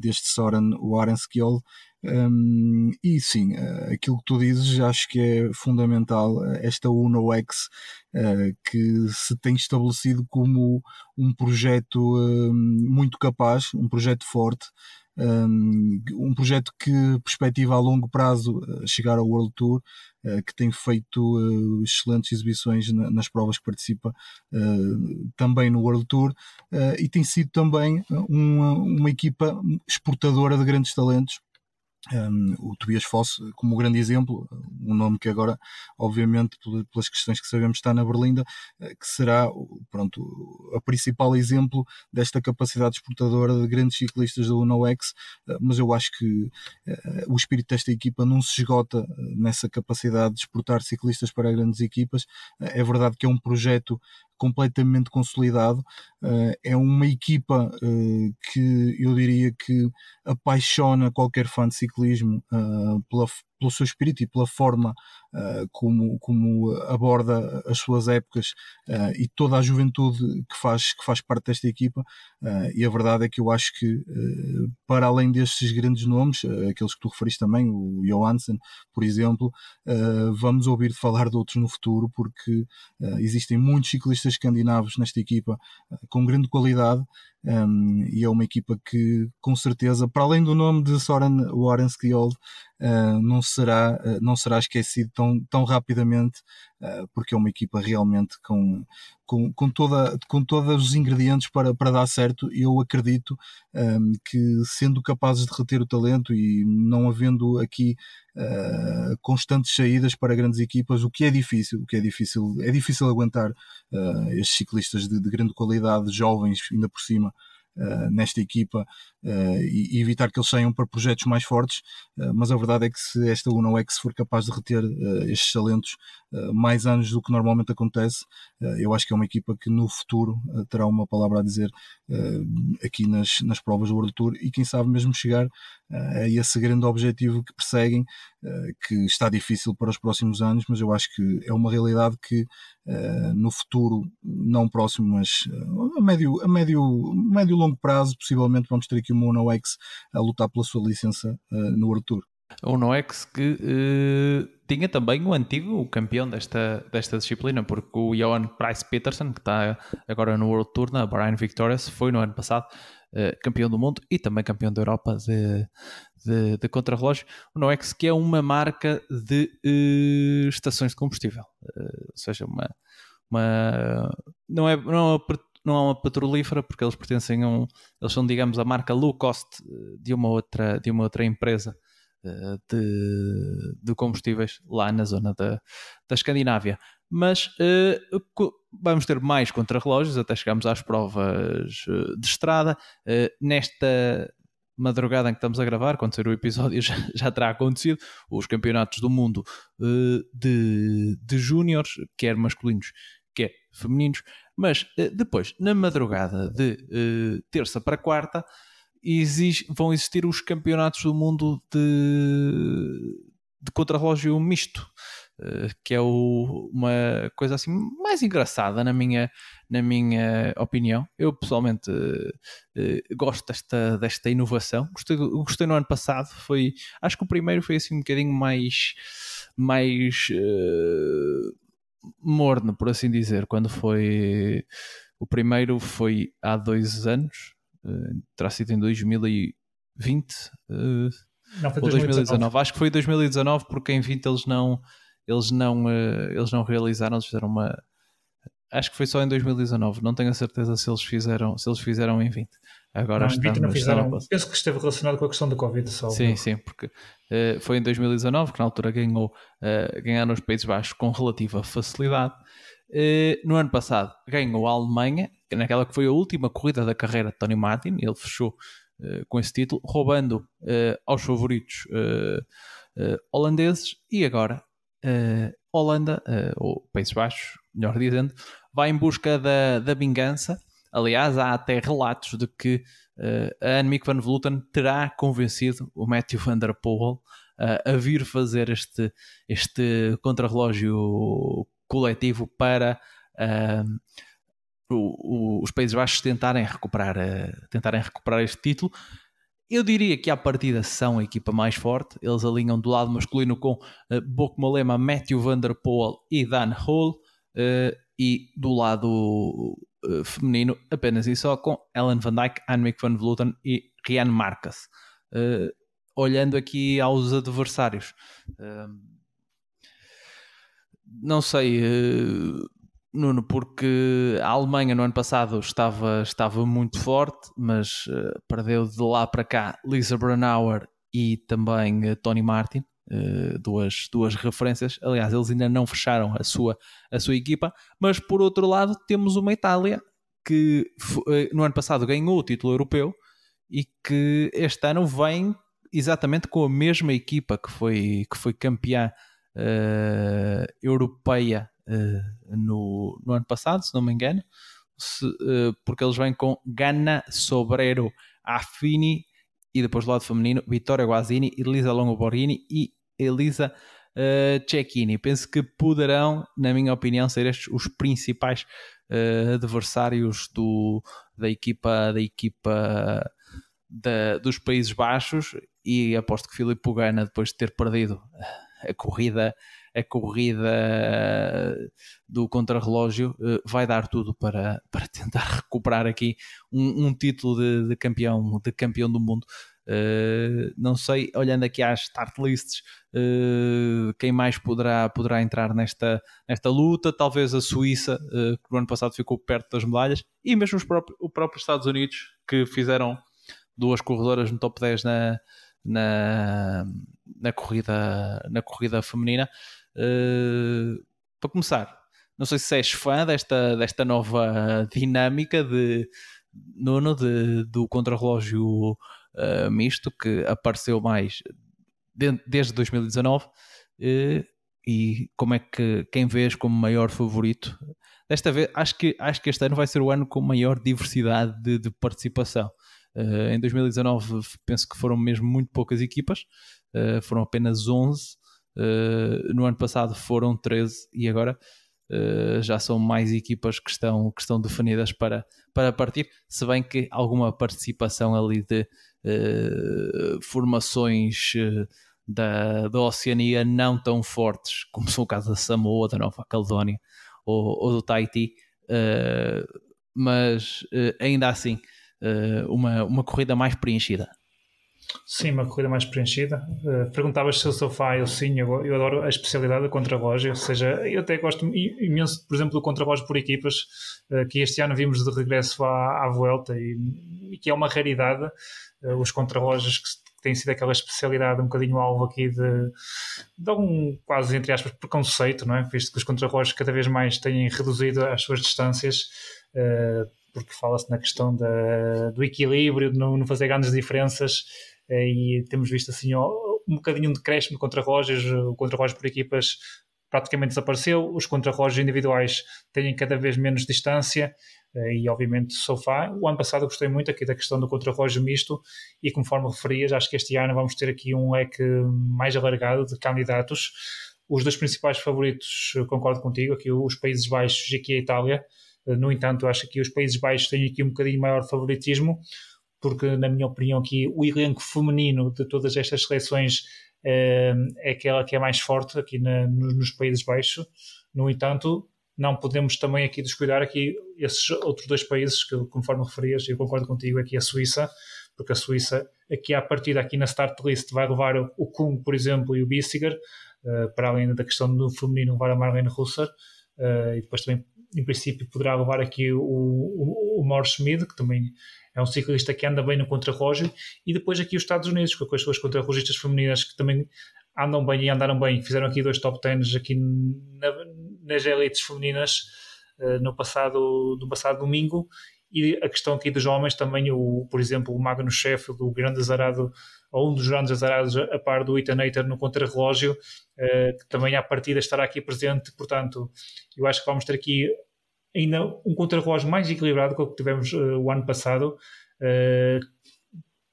deste Soren Warenskjold. Um, e sim, aquilo que tu dizes acho que é fundamental. Esta Uno X que se tem estabelecido como um projeto muito capaz, um projeto forte um projeto que perspectiva a longo prazo eh, chegar ao World Tour, eh, que tem feito eh, excelentes exibições nas provas que participa também no World Tour e tem sido também uma, uma equipa exportadora de grandes talentos um, o Tobias Fosse como grande exemplo, um nome que agora, obviamente, pelas questões que sabemos, está na Berlinda, eh, que será pronto, a principal exemplo desta capacidade exportadora de grandes ciclistas da UNOX, eh, mas eu acho que uh, o espírito desta equipa não se esgota nessa capacidade de exportar ciclistas para grandes equipas. É verdade que é um projeto completamente consolidado. Uh, é uma equipa uh, que eu diria que apaixona qualquer fã de ciclismo uh, pela, pelo seu espírito e pela forma uh, como, como aborda as suas épocas uh, e toda a juventude que faz, que faz parte desta equipa. Uh, e a verdade é que eu acho que, para além destes grandes nomes, aqueles que tu referiste também, o Johansen, por exemplo, vamos ouvir falar de outros no futuro, porque existem muitos ciclistas escandinavos nesta equipa com grande qualidade. Um, e é uma equipa que, com certeza, para além do nome de Soren Warenskjold, uh, não, será, uh, não será esquecido tão, tão rapidamente, uh, porque é uma equipa realmente com, com, com, toda, com todos os ingredientes para, para dar certo. Eu acredito um, que, sendo capazes de reter o talento e não havendo aqui Uh, constantes saídas para grandes equipas, o que é difícil, o que é difícil, é difícil aguentar uh, estes ciclistas de, de, grande qualidade, jovens ainda por cima, uh, nesta equipa uh, e, evitar que eles saiam para projetos mais fortes. Uh, mas a verdade é que se esta UNOX for capaz de reter estes talentos mais anos do que normalmente acontece, eu acho que é uma equipa que no futuro terá uma palavra a dizer aqui nas, nas provas do World Tour e quem sabe mesmo chegar a esse grande objetivo que perseguem, que está difícil para os próximos anos, mas eu acho que é uma realidade que no futuro, não próximo, mas a médio, a médio, médio longo prazo, possivelmente vamos ter aqui uma Uno X a lutar pela sua licença no World Tour. A Uno X que uh, tinha também o antigo campeão desta, desta disciplina, porque o Johan Price Peterson, que está agora no World Tour, na Brian Victorious, foi no ano passado uh, campeão do mundo e também campeão da Europa de, de, de contrarrelógio. O Noex, que é uma marca de uh, estações de combustível, ou seja, uma, uma não é, não é não é uma petrolífera porque eles pertencem a um, eles são digamos a marca low cost de uma outra de uma outra empresa eh, de, de combustíveis lá na zona da, da Escandinávia. Mas uh, vamos ter mais contrarrelógios até chegarmos às provas eh, de estrada. Uh, nesta madrugada em que estamos a gravar, quando sair o episódio, já, já terá acontecido os campeonatos do mundo uh, de, de júniores, quer masculinos, quer femininos. Mas depois, na madrugada de terça para quarta, vão existir os campeonatos do mundo de, de contrarrelógio misto, uh, que é o, uma coisa assim mais engraçada na minha, na minha opinião. Eu pessoalmente uh, gosto desta, desta inovação. Gostei, gostei no ano passado, foi acho que o primeiro foi assim um bocadinho mais mais morno, por assim dizer, quando foi O primeiro foi há dois anos, uh, terá sido em 2020 uh, não, foi ou 2019. 2019. Acho que foi 2019 porque em 20 eles não eles não uh, eles não realizaram, eles fizeram uma acho que foi só em 2019, não tenho a certeza se eles fizeram se eles fizeram em 20. Agora não, estamos, não fizeram, penso que esteve relacionado com a questão da Covid só. Sim, sim, porque uh, foi em 2019 que na altura ganhou uh, ganharam os Países Baixos com relativa facilidade eh, no ano passado ganhou a Alemanha, naquela que foi a última corrida da carreira de Tony Martin, ele fechou uh, com esse título, roubando uh, aos favoritos holandeses e agora Holanda, ou Países Baixos, melhor dizendo, vai em busca da, da vingança. Aliás, há até relatos de que a Annemiek van Vleuten terá convencido o Matthew van der Poel a vir fazer este, este contrarrelógio coletivo para uh, o, o, os Países Baixos tentarem recuperar, uh, tentarem recuperar este título. Eu diria que à partida são a equipa mais forte. Eles alinham do lado masculino com uh, Bok Molema, Matthew Van Der Poel e Dan Hall. Uh, e do lado uh, feminino apenas e só com Ellen Van Dijk, Annemiek van Vleuten e Rian Marcus. Uh, olhando aqui aos adversários, não sei, uh, Nuno, porque a Alemanha no ano passado estava, estava muito forte, mas perdeu de lá para cá Lisa Brunauer e também Tony Martin. Duas, duas referências, aliás, eles ainda não fecharam a sua, a sua equipa, mas por outro lado, temos uma Itália que no ano passado ganhou o título europeu e que este ano vem exatamente com a mesma equipa que foi, que foi campeã uh, europeia no, no, ano passado, se não me engano, se, porque eles vêm com Gana Sobrero Affini e depois do lado feminino Vittoria Guazzini, Elisa Longoborghini e Elisa uh, Cecchini. Penso que poderão, na minha opinião, ser estes os principais adversários do, da equipa da equipa da, dos Países Baixos e aposto que Filipe Pugana, depois de ter perdido a corrida a corrida do contrarrelógio uh, vai dar tudo para, para tentar recuperar aqui um, um título de, de, campeão de campeão do mundo. Uh, não sei, olhando aqui às start lists, uh, quem mais poderá, poderá entrar nesta, nesta luta? Talvez a Suíça, que no ano passado ficou perto das medalhas, e mesmo os próprios, os próprios Estados Unidos, que fizeram duas corredoras no top 10 na, na, na, corrida, na corrida feminina. Uh, para começar, não sei se és fã desta, desta nova dinâmica de Nuno de, do contrarrelógio uh, misto que apareceu mais de, desde 2019 uh, e como é que quem vês como maior favorito desta vez acho que, acho que este ano vai ser o ano com maior diversidade de, de participação Uh, em 2019 penso que foram mesmo muito poucas equipas, foram apenas 11. Uh, eh, no ano passado foram 13 e agora já são mais equipas que estão, que estão definidas para, para partir, se bem que alguma participação ali de formações da, da Oceania não tão fortes como são o caso da Samoa, da Nova Caledónia ou, ou do Tahiti, mas ainda assim uh, uma, uma corrida mais preenchida. Sim, uma corrida mais preenchida. Uh, perguntavas se sou fã, eu sim, eu, eu adoro a especialidade da contrarrelógio, ou seja, eu até gosto imenso, por exemplo, do contrarrelógio por equipas, uh, que este ano vimos de regresso à, à volta e, e que é uma raridade, uh, os contrarrelógios que têm sido aquela especialidade um bocadinho alvo aqui de, de um quase, entre aspas, preconceito, não é? Visto que os contrarrelógios cada vez mais têm reduzido as suas distâncias, porque fala-se na questão da, do equilíbrio, de não, não fazer grandes diferenças, e temos visto assim um bocadinho de decréscimo de contrarrelógios, o contrarrelógio por equipas praticamente desapareceu, os contrarrelógios individuais têm cada vez menos distância, eh, e obviamente sou fã. O ano passado gostei muito aqui da questão do contrarrelógio misto e conforme referias, acho que este ano vamos ter aqui um leque mais alargado de candidatos. Os dois principais favoritos, concordo contigo, aqui os Países Baixos e aqui a Itália, no entanto, acho que os Países Baixos têm aqui um bocadinho maior favoritismo, porque, na minha opinião, aqui o elenco feminino de todas estas seleções é, é aquela que é mais forte aqui na, nos Países Baixos. No entanto, não podemos também aqui descuidar aqui esses outros dois países que, conforme referias, eu concordo contigo, aqui a Suíça, porque a Suíça, aqui à partida, aqui na start list, vai levar o Kung, por exemplo, e o Bissiger, uh, para além da questão do feminino, levar a Marlene Russer, uh, e depois também, em princípio, poderá levar aqui o, o, o Schmid, que também é um ciclista que anda bem no contrarrelógio, e depois aqui os Estados Unidos, com as suas contrarrelogistas femininas que também andam bem e andaram bem, fizeram aqui dois top 10 aqui na, nas elites femininas uh, no, passado, no passado domingo. E a questão aqui dos homens também, o, por exemplo, o Magnus Sheffield, o grande azarado, ou um dos grandes azarados a par do Ethan Hater no contrarrelógio, uh, que também à partida estará aqui presente, portanto, eu acho que vamos ter aqui ainda um contrarrelógio mais equilibrado que o que tivemos uh, o ano passado, uh,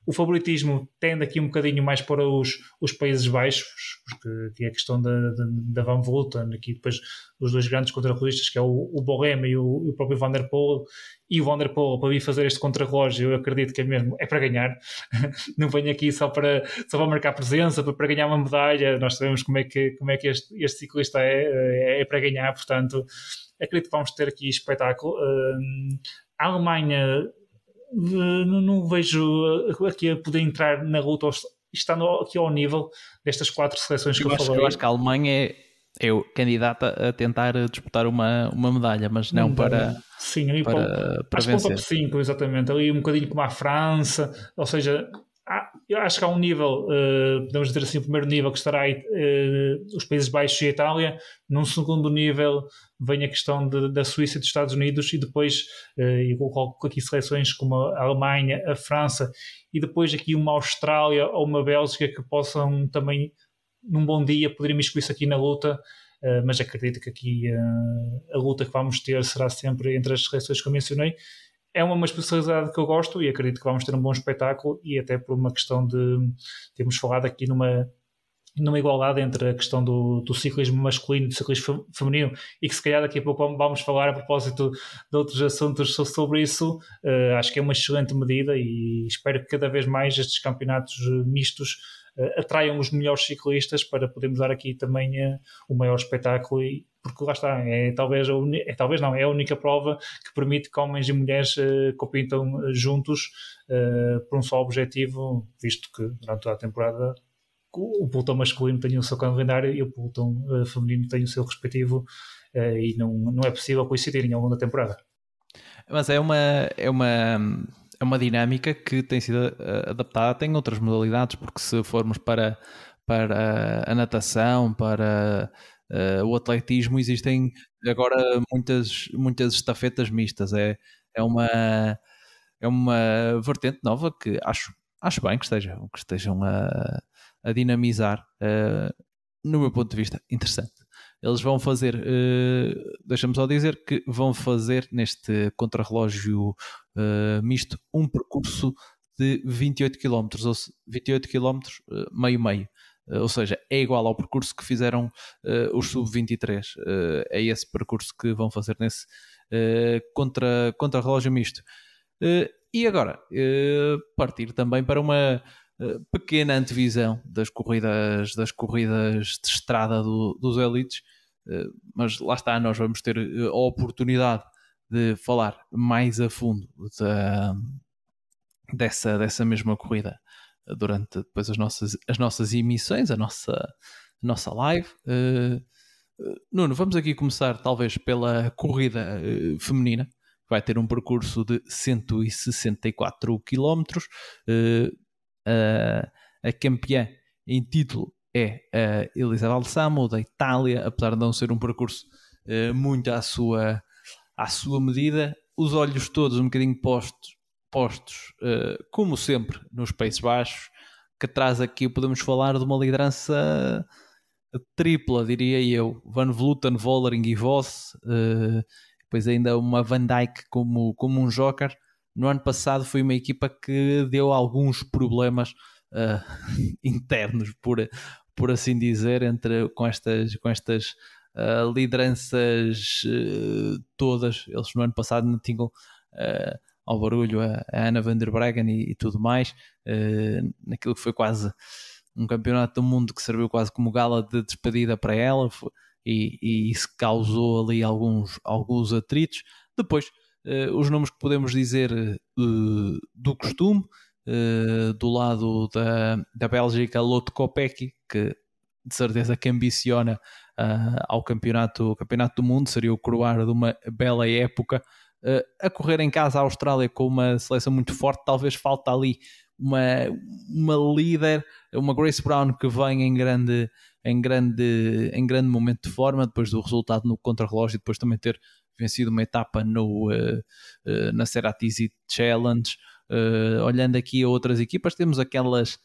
o favoritismo tende aqui um bocadinho mais para os, os Países Baixos, porque aqui é a questão da, da, da Van Vleuten, aqui depois os dois grandes contrarrelogistas, que é o, o Bohème e o, o, próprio Van der Poel, e o Van der Poel para vir fazer este contrarrelógio, eu acredito que é mesmo, é para ganhar, não venho aqui só para, só para marcar presença, para, para ganhar uma medalha, nós sabemos como é que, como é que este, este ciclista é, é, é para ganhar, portanto, acredito que vamos ter aqui espetáculo. Uh, a Alemanha não, não, vejo aqui a poder entrar na luta, estando aqui ao nível destas quatro seleções que eu, acho, falei. Eu acho que a Alemanha é, é candidata a tentar disputar uma, uma medalha, mas não uma para. Sim, ali para, para, para vencer. top 5, exatamente. Ali um bocadinho como a França, ou seja, há, eu acho que há um nível, uh, podemos dizer assim, o primeiro nível que estará aí, uh, os Países Baixos e a Itália, num segundo nível vem a questão de, da Suíça e dos Estados Unidos e depois, uh, eu coloco aqui seleções como a Alemanha, a França e depois aqui uma Austrália ou uma Bélgica que possam também, num bom dia, poder imiscuir-se aqui na luta, mas acredito que aqui a luta que vamos ter será sempre entre as seleções que eu mencionei é uma, uma especialidade que eu gosto e acredito que vamos ter um bom espetáculo e até por uma questão de temos falado aqui numa numa igualdade entre a questão do, do ciclismo masculino e do ciclismo feminino e que se calhar daqui a pouco vamos falar a propósito de outros assuntos sobre isso. Uh, acho que é uma excelente medida e espero que cada vez mais estes campeonatos mistos atraiam os melhores ciclistas para podermos dar aqui também uh, o maior espetáculo e, porque lá está, é talvez, a é, talvez não, é a única prova que permite que homens e mulheres uh, compitam eh, juntos uh, por um só objetivo, visto que durante toda a temporada o pelotão masculino tem o seu calendário e o pelotão uh, feminino tem o seu respectivo e não, não é possível coincidirem ao longo da temporada. Mas é uma, é uma, é uma dinâmica que tem sido adaptada em outras modalidades, porque se formos para, para a natação, para Uh, o atletismo existem agora muitas, muitas estafetas mistas. É, é, uma, é uma vertente nova que acho, acho bem que estejam, que estejam a, a dinamizar. Uh, no meu ponto de vista, interessante. Eles vão fazer, uh, deixa-me só dizer que vão fazer neste contrarrelógio uh, misto um percurso de 28 km, ou 28 km meio-meio. Eh, ou seja, é igual ao percurso que fizeram uh, os sub-23. Uh, é esse percurso que vão fazer nesse contra, contra relógio misto. e agora, partir também para uma pequena antevisão das corridas, das corridas de estrada do, dos elites, mas lá está, nós vamos ter a oportunidade de falar mais a fundo da, dessa, dessa mesma corrida durante depois as nossas, as nossas emissões, a nossa, a nossa live. Nuno, vamos aqui começar talvez pela corrida feminina. Vai ter um percurso de 164 km. A campeã em título é a Elisa Balsamo, da Itália, apesar de não ser um percurso muito à sua, à sua medida. Os olhos todos um bocadinho postos postos, uh, como sempre, nos Países Baixos, que traz aqui, podemos falar de uma liderança tripla, diria eu. Van Vleuten, Vollering e Voss, uh, depois ainda uma Van Dijk como, como um joker. No ano passado foi uma equipa que deu alguns problemas uh, internos, por, por assim dizer, entre, com estas, com estas uh, lideranças todas. Eles no ano passado não tinham ao barulho a, a Ana van der Breggen e, e tudo mais, uh, naquilo que foi quase um campeonato do mundo que serviu quase como gala de despedida para ela. E, e isso causou ali alguns, alguns atritos. Depois, uh, os nomes que podemos dizer uh, do costume, uh, do lado da, da Bélgica, Lotte Kopecky, que de certeza que ambiciona ao campeonato, campeonato do mundo, seria o coroar de uma bela época. a correr em casa a Austrália com uma seleção muito forte, talvez falta ali uma, uma líder, uma Grace Brown que vem em grande, em, grande, em grande momento de forma, depois do resultado no contrarrelógio e depois também ter vencido uma etapa no, uh, uh, na Ceratizi Challenge. Uh, olhando aqui a outras equipas, temos aquelas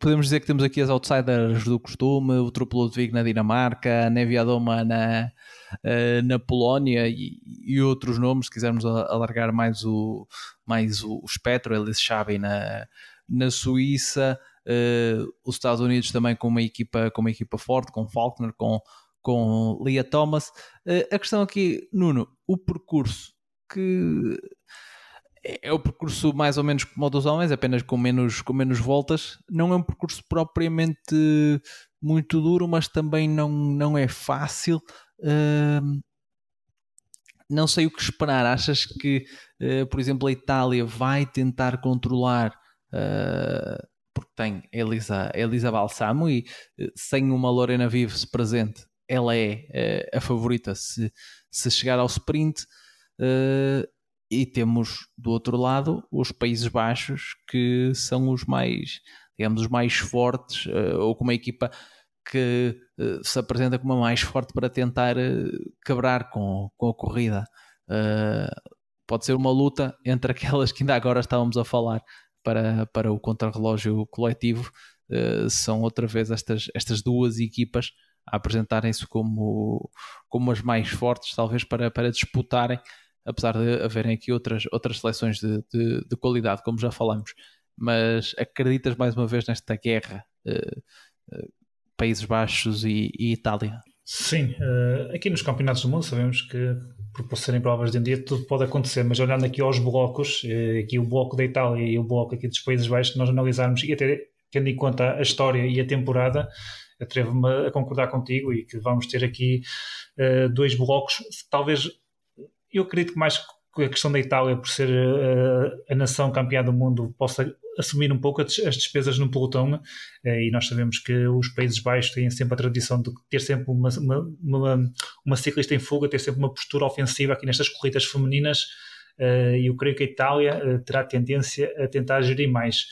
podemos dizer que temos aqui as outsiders do costume, o Truplo de Vig na Dinamarca, a Neviadoma na, na Polónia e, e, outros nomes, se quisermos alargar mais o, mais o, o espectro, eles sabem na, na Suíça, uh, os Estados Unidos também com uma equipa, com uma equipa forte, com Faulkner, com, com Leah Thomas. Uh, a questão aqui, Nuno, o percurso que é o percurso mais ou menos como o dos homens, apenas com menos, com menos voltas. Não é um percurso propriamente muito duro, mas também não, não é fácil. Uh, não sei o que esperar. Achas que, uh, por exemplo, a Itália vai tentar controlar uh, porque tem Elisa, Elisa Balsamo e sem uma Lorena Vives presente, ela é uh, a favorita se, se chegar ao sprint. e temos do outro lado os Países Baixos que são os mais, digamos, os mais fortes, ou com uma equipa que se apresenta como a mais forte para tentar quebrar com, com a corrida. pode ser uma luta entre aquelas que ainda agora estávamos a falar, para, para o contrarrelógio coletivo, uh, são outra vez estas, estas duas equipas a apresentarem-se como, como as mais fortes, talvez para, para disputarem, apesar de haverem aqui outras, outras seleções de, de, de qualidade, como já falamos. Mas acreditas mais uma vez nesta guerra, uh, uh, Países Baixos e, e Itália? Sim, aqui nos campeonatos do mundo sabemos que por serem provas de um dia, tudo pode acontecer, mas olhando aqui aos blocos, aqui o bloco da Itália e o bloco aqui dos Países Baixos, nós analisarmos e até tendo em conta a história e a temporada, atrevo-me a concordar contigo e que vamos ter aqui uh, dois blocos, talvez, eu acredito que mais a questão da Itália, por ser uh, a nação campeã do mundo, possa assumir um pouco as despesas no pelotão. Uh, e nós sabemos que os Países Baixos têm sempre a tradição de ter sempre uma, uma, uma, uma ciclista em fuga, ter sempre uma postura ofensiva aqui nestas corridas femininas. E eu creio que a Itália terá tendência a tentar gerir mais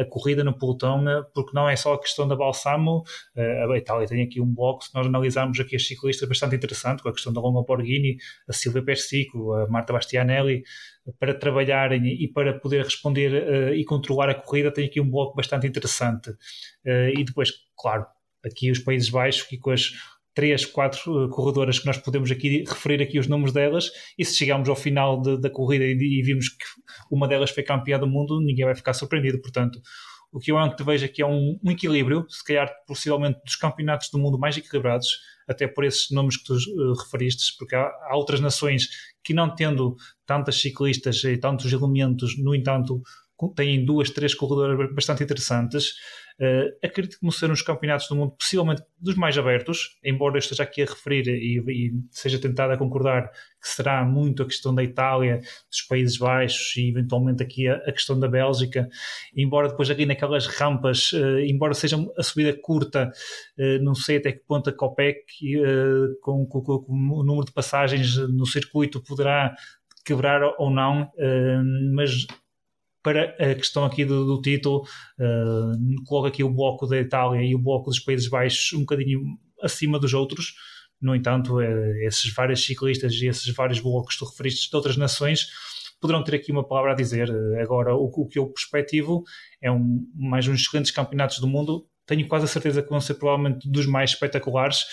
a corrida no pelotão, uh, porque não é só a questão da Balsamo, uh, a Itália tem aqui um bloco, se nós analisarmos aqui as ciclistas, bastante interessante, com a questão da Loma Borghini, a Silvia Persico, a Marta Bastianelli, para trabalharem e para poder responder e controlar a corrida, tem aqui um bloco bastante interessante. e depois, claro, aqui os Países Baixos, que com as três, quatro uh, corredoras que nós podemos aqui referir aqui os nomes delas, e se chegarmos ao final de, da corrida e, e vimos que uma delas foi campeã do mundo, ninguém vai ficar surpreendido. Portanto, o que eu vejo aqui é um, um, equilíbrio, se calhar possivelmente dos campeonatos do mundo mais equilibrados, até por esses nomes que tu uh, referiste, porque há, há, outras nações que não tendo tantas ciclistas e tantos elementos, no entanto, têm duas, três corredoras bastante interessantes. Uh, acredito que vão ser uns campeonatos do mundo possivelmente dos mais abertos, embora eu esteja aqui a referir e, e, seja tentado a concordar que será muito a questão da Itália, dos Países Baixos e eventualmente aqui a, a questão da Bélgica, embora depois aqui naquelas rampas, uh, embora seja a subida curta, uh, não sei até que ponto a Copec com, com, com, o número de passagens no circuito poderá quebrar ou não, mas para a questão aqui do, do título, uh, coloca aqui o bloco da Itália e o bloco dos Países Baixos um bocadinho acima dos outros. No entanto, uh, esses vários ciclistas e esses vários blocos que tu referiste de outras nações poderão ter aqui uma palavra a dizer. Agora, o, o que eu perspectivo é um, mais uns excelentes campeonatos do mundo. Tenho quase a certeza que vão ser provavelmente dos mais espetaculares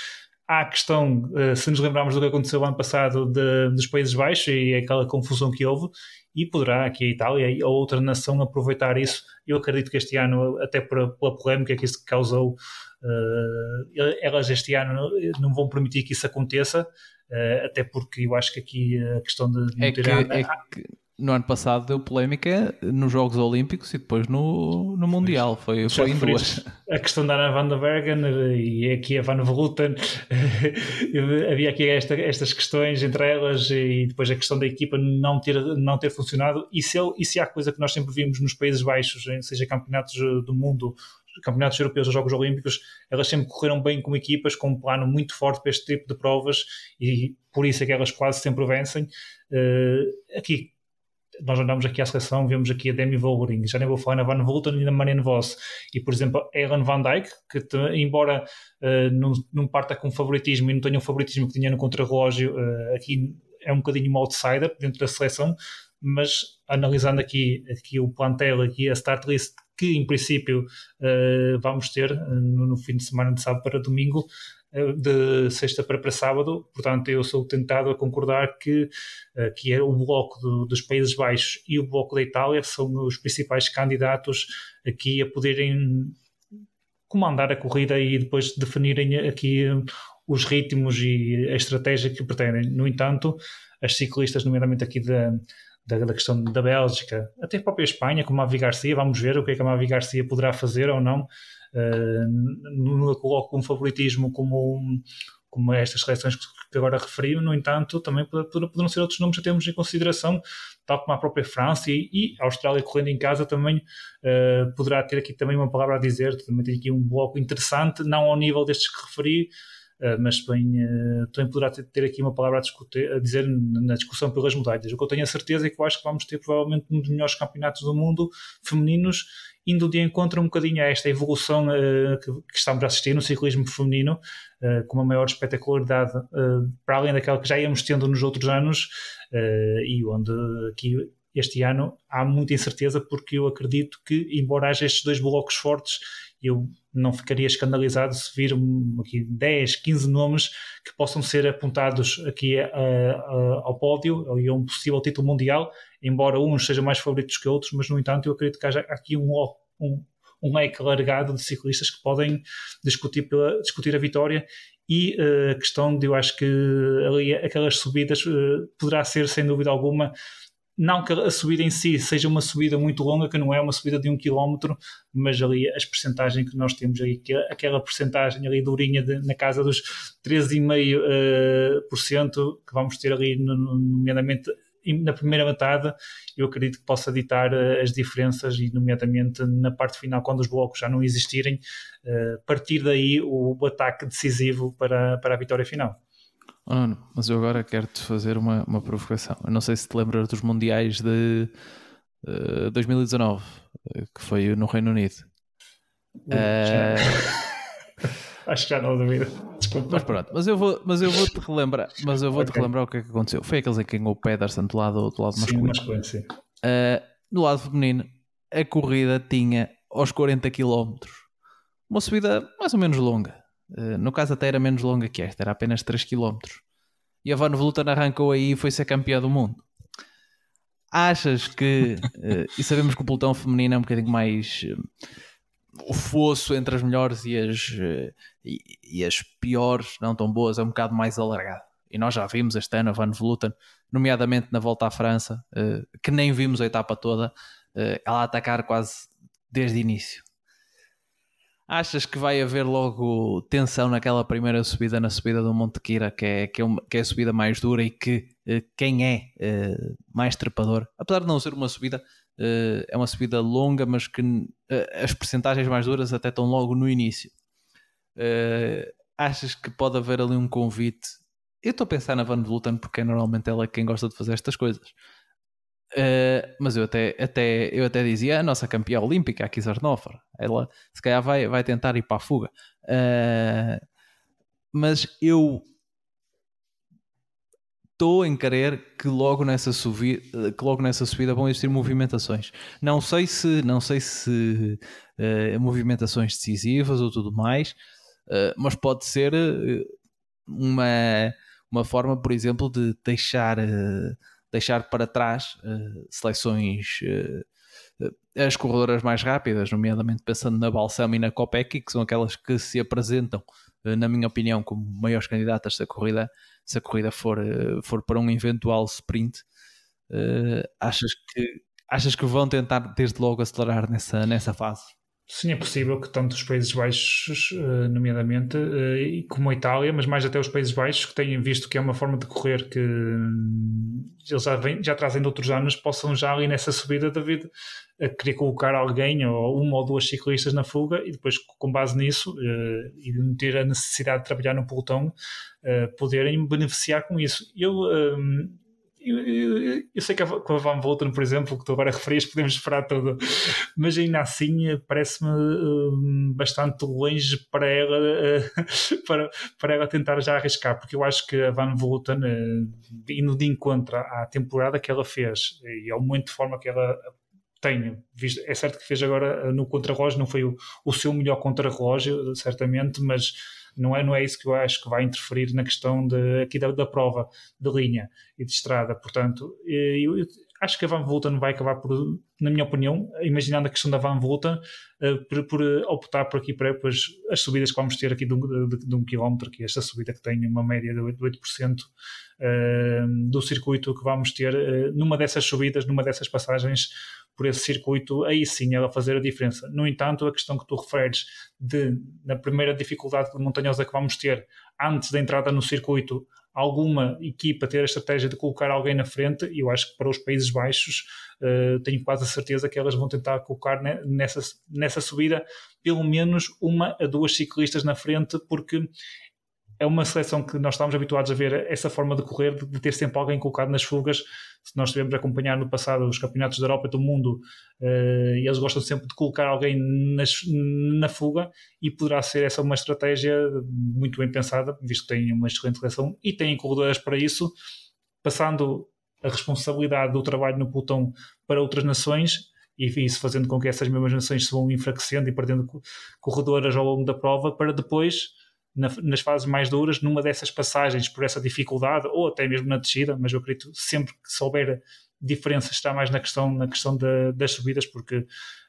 há a questão, uh, se nos lembrarmos do que aconteceu ano passado de, dos Países Baixos e aquela confusão que houve, e poderá aqui a Itália ou outra nação aproveitar isso. Eu acredito que este ano, até pela, pela polémica que isso causou, uh, elas este ano não vão permitir que isso aconteça, uh, até porque eu acho que aqui a questão de é que, é que no ano passado deu polémica nos Jogos Olímpicos e depois no, no Mundial. Foi, foi em duas. A questão da Ana Van der Bergen e aqui a Van Vleuten. havia aqui esta, estas questões entre elas e depois a questão da equipa não ter, não ter funcionado. E se, ele, e se há coisa que nós sempre vimos nos Países Baixos, seja campeonatos do mundo, campeonatos europeus ou Jogos Olímpicos, elas sempre correram bem como equipas, com um plano muito forte para este tipo de provas e por isso é que elas quase sempre vencem. Uh, aqui nós andamos aqui à seleção, vemos aqui a Demi Vollering, já nem vou falar na Van Vleuten e na Marianne Voss, e por exemplo a Ellen Van Dijk, que embora uh, não, não parta com favoritismo e não tenha o favoritismo que tinha no contrarrelógio, uh, aqui é um bocadinho uma outsider dentro da seleção, mas analisando aqui, aqui o plantel, aqui a start list que em princípio uh, vamos ter no, no, fim de semana de sábado para domingo, de sexta para, para sábado, portanto eu sou tentado a concordar que, eh, que é o bloco do, dos Países Baixos e o bloco da Itália são os principais candidatos aqui a poderem comandar a corrida e depois definirem aqui os ritmos e a estratégia que pretendem. No entanto, as ciclistas, nomeadamente aqui da, da, da, questão da Bélgica, até a própria Espanha, como a Mavi Garcia, vamos ver o que é que a Mavi Garcia poderá fazer ou não não a coloco como favoritismo como, como estas seleções que agora referi, no entanto, também poderão ser outros nomes que temos em consideração, tal como a própria França e, e a Austrália correndo em casa também uh, poderá ter aqui também uma palavra a dizer, também tem aqui um bloco interessante, não ao nível destes que referi, mas também, uh, também poderá ter, ter, aqui uma palavra a, discutir, a, dizer na discussão pelas medalhas. O que eu tenho a certeza é que eu acho que vamos ter provavelmente um dos melhores campeonatos do mundo femininos indo de encontro um bocadinho a esta evolução uh, que, que, estamos a assistir no ciclismo feminino, uh, com uma maior espetacularidade, uh, para além daquela que já íamos tendo nos outros anos, e onde aqui este ano há muita incerteza, porque eu acredito que, embora haja estes dois blocos fortes, eu não ficaria escandalizado se vir aqui 10, 15 nomes que possam ser apontados aqui ao pódio e a um possível título mundial embora uns sejam mais favoritos que outros, mas no entanto eu acredito que haja aqui um, um, um leque largado de ciclistas que podem discutir, pela, discutir a vitória e uh, a questão de eu acho que ali aquelas subidas uh, poderá ser sem dúvida alguma não que a subida em si seja uma subida muito longa, que não é uma subida de um quilómetro, mas ali as percentagens que nós temos aí, aquela percentagem ali durinha de, na casa dos 13,5% uh, que vamos ter ali, nomeadamente na primeira metade, eu acredito que possa ditar uh, as diferenças e, nomeadamente, na parte final, quando os blocos já não existirem, uh, partir daí o, ataque decisivo para, para a vitória final. Oh, mas eu agora quero-te fazer uma, uma provocação. Eu não sei se te lembras dos Mundiais de uh, eh, 2019, que foi no Reino Unido. Acho que já não duvido. Desculpa. Mas pronto, mas eu vou, mas eu vou te relembrar, mas eu vou okay. te relembrar o que é que aconteceu. Foi aqueles em que ganhou o Pedersen do lado, do lado sim, masculino. sim. Uh, do lado feminino, a corrida tinha aos 40 km uma subida mais ou menos longa. Uh, no caso até era menos longa que esta, era apenas 3 km. E a Van Vleuten arrancou aí e foi ser campeã do mundo. Achas que, uh, e sabemos que o pelotão feminino é um bocadinho mais o fosso entre as melhores e as, eh, e, e, as piores, não tão boas, é um bocado mais alargado. E nós já vimos este ano a Van Vleuten, nomeadamente na volta à França, que nem vimos a etapa toda, ela atacar quase desde o início. Achas que vai haver logo tensão naquela primeira subida, na subida do Monte Kira, que é, que é, uma, que é a subida mais dura e que uh, quem é mais trepador, apesar de não ser uma subida uh, é uma subida longa, mas que as percentagens mais duras até estão logo no início. Achas que pode haver ali um convite? Eu estou a pensar na Van Vleuten porque é normalmente ela quem gosta de fazer estas coisas. Mas eu até, até, eu até dizia a nossa campeã olímpica, a Kizarnoffer, ela se calhar vai, vai tentar ir para a fuga. mas eu estou em querer que logo nessa subida, que logo nessa subida vão existir movimentações. Não sei se, não sei se uh, movimentações decisivas ou tudo mais, uh, mas pode ser uh, uma, uma forma, por exemplo, de deixar, deixar para trás seleções as corredoras mais rápidas, nomeadamente pensando na Balsam e na Kopecky, que são aquelas que se apresentam, na minha opinião, como maiores candidatas da corrida se a corrida for, eh, for para um eventual sprint. Uh, achas, que, achas que vão tentar desde logo acelerar nessa, nessa fase? Sim, é possível que tanto os Países Baixos, eh, nomeadamente, eh, como a Itália, mas mais até os Países Baixos, que tenham visto que é uma forma de correr que hum, eles já, vem, já trazem de outros anos, possam já ali nessa subida, David, querer colocar alguém ou uma ou duas ciclistas na fuga e depois, com base nisso, eh, e de não ter a necessidade de trabalhar no pelotão, poderem beneficiar com isso. Eu hum, eu, sei que com a Van Volten, por exemplo, que tu agora referias, podemos esperar tudo, mas ainda assim parece-me um, bastante longe para ela, uh, para, para ela tentar já arriscar, porque eu acho que a Van Volten, indo de encontro à temporada que ela fez e ao momento de forma que ela tem, é certo que fez agora no contrarrelógio, não foi o, o seu melhor contrarrelógio, certamente, mas não é, não é isso que eu acho que vai interferir na questão de, aqui da, da prova de linha e de estrada. Portanto, eu, eu acho que a Van Volta não vai acabar por, na minha opinião, imaginando a questão da Van Volta, uh, por, por, optar por aqui para depois as subidas que vamos ter aqui de um, de, de um quilómetro, que é esta subida que tem uma média de 8%, 8% uh, do circuito que vamos ter, uh, numa dessas subidas, numa dessas passagens, por esse circuito, aí sim ela fazer a diferença. No entanto, a questão que tu referes de, na primeira dificuldade montanhosa que vamos ter, antes da entrada no circuito, alguma equipa ter a estratégia de colocar alguém na frente, eu acho que para os Países Baixos uh, tenho quase a certeza que elas vão tentar colocar nessa, nessa subida pelo menos uma a duas ciclistas na frente, porque é uma seleção que nós estamos habituados a ver essa forma de correr, de, ter sempre alguém colocado nas fugas. Se nós tivemos a acompanhar no passado os campeonatos da Europa e do mundo, uh, eles gostam sempre de colocar alguém nas, na fuga e poderá ser essa uma estratégia muito bem pensada, visto que têm uma excelente seleção e têm corredoras para isso, passando a responsabilidade do trabalho no pelotão para outras nações e isso fazendo com que essas mesmas nações se vão enfraquecendo e perdendo corredoras ao longo da prova para depois na, nas fases mais duras, numa dessas passagens por essa dificuldade, ou até mesmo na descida, mas eu acredito sempre que souber diferença está mais na questão, na questão de, das subidas, porque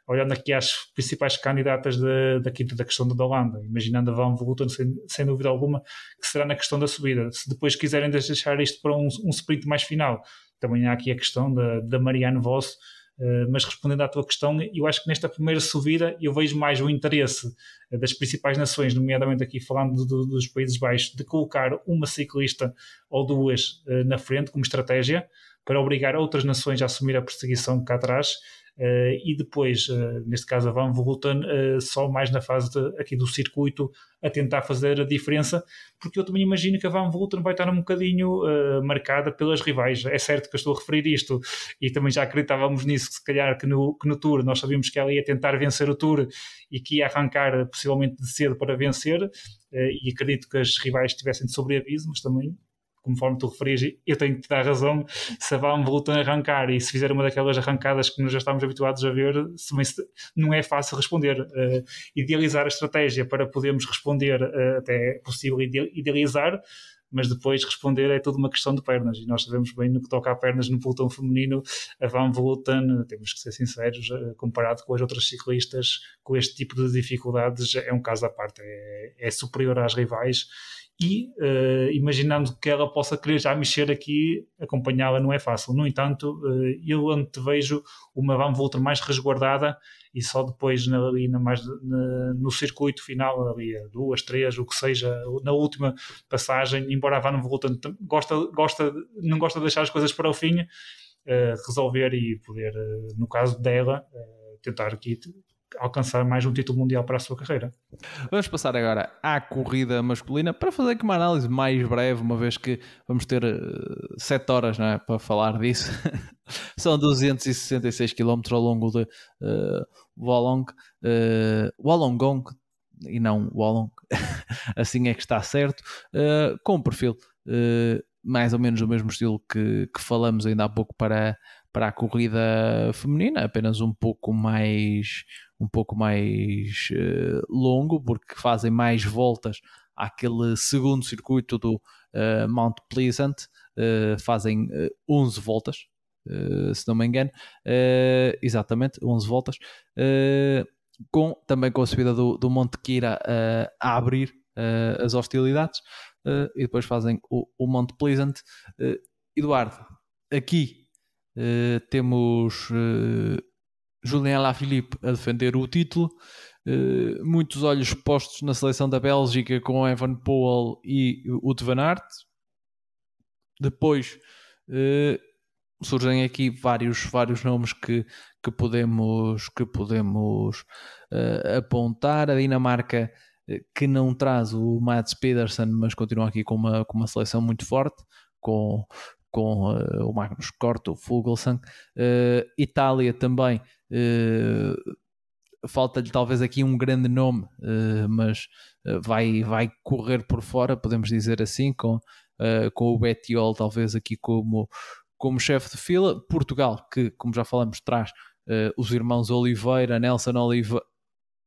olhando aqui às principais candidatas de, daqui da questão da Holanda, imaginando a Van Vleuten sem, sem dúvida alguma, que será na questão da subida. Se depois quiserem deixar isto para um, um sprint mais final, também há aqui a questão da, da Marianne Voss, mas respondendo à tua questão, eu acho que nesta primeira subida eu vejo mais o interesse eh, das principais nações, nomeadamente aqui falando do, dos Países Baixos, de colocar uma ciclista ou duas uh, na frente como estratégia para obrigar outras nações a assumir a perseguição cá atrás e depois, uh, neste caso, a Van Vleuten, uh, só mais na fase de, aqui do circuito, a tentar fazer a diferença, porque eu também imagino que a Van Vleuten vai estar um bocadinho marcada pelas rivais. É certo que eu estou a referir isto, e também já acreditávamos nisso, que se calhar que no, que no Tour nós sabíamos que ela ia tentar vencer o Tour e que ia arrancar possivelmente de cedo para vencer, e acredito que as rivais estivessem de sobreaviso, mas também conforme tu referias, eu tenho que te dar razão, se a Van voltam a arrancar e se fizer uma daquelas arrancadas que nós já estamos habituados a ver, não é fácil responder. Uh, idealizar a estratégia para podermos responder, uh, até é possível idealizar, mas depois responder é tudo uma questão de pernas e nós sabemos bem no que toca a pernas no pelotão feminino a Van Vleuten, temos que ser sinceros eh, comparado com as outras ciclistas com este tipo de dificuldades é um caso à parte é, é superior às rivais e uh, imaginando que ela possa querer já mexer aqui, acompanhá-la não é fácil. No entanto, uh, eu antevejo uma Van Volta mais resguardada e só depois na, ali na mais, na, no circuito final, ali duas, três, o que seja, na última passagem, embora a Van Volta gosta, gosta, não gosta de deixar as coisas para o fim, uh, resolver e poder, no caso dela, tentar aqui alcançar mais um título mundial para a sua carreira. Vamos passar agora à corrida masculina para fazer aqui uma análise mais breve, uma vez que vamos ter uh, 7 horas não é, para falar disso. São 266 km ao longo de uh, Wollong, uh, e não Wollong, assim é que está certo, uh, com um perfil uh, mais ou menos do mesmo estilo que, que falamos ainda há pouco para, para a corrida feminina, apenas um pouco mais um pouco mais uh, longo, porque fazem mais voltas àquele segundo circuito do uh, Mount Pleasant, uh, fazem 11 voltas, se não me engano, exatamente, 11 voltas, com, também com a subida do, do Monte Kira a abrir as hostilidades, e depois fazem o, o Monte Pleasant. Eduardo, aqui temos Julien Lafilippe a defender o título. Uh, muitos olhos postos na seleção da Bélgica com Evan Powell e o Van Aert. Depois surgem aqui vários, vários nomes que, que podemos, que podemos apontar. A Dinamarca que não traz o Mats Pedersen, mas continua aqui com uma, com uma seleção muito forte, com, com uh, o Magnus Kort, o Fuglsang. Uh, Itália também, uh, falta-lhe talvez aqui um grande nome, mas vai, vai correr por fora, podemos dizer assim, com, com o Bettiol talvez aqui como, como chefe de fila. Portugal, que como já falamos, traz os irmãos Oliveira, Nelson Oliveira,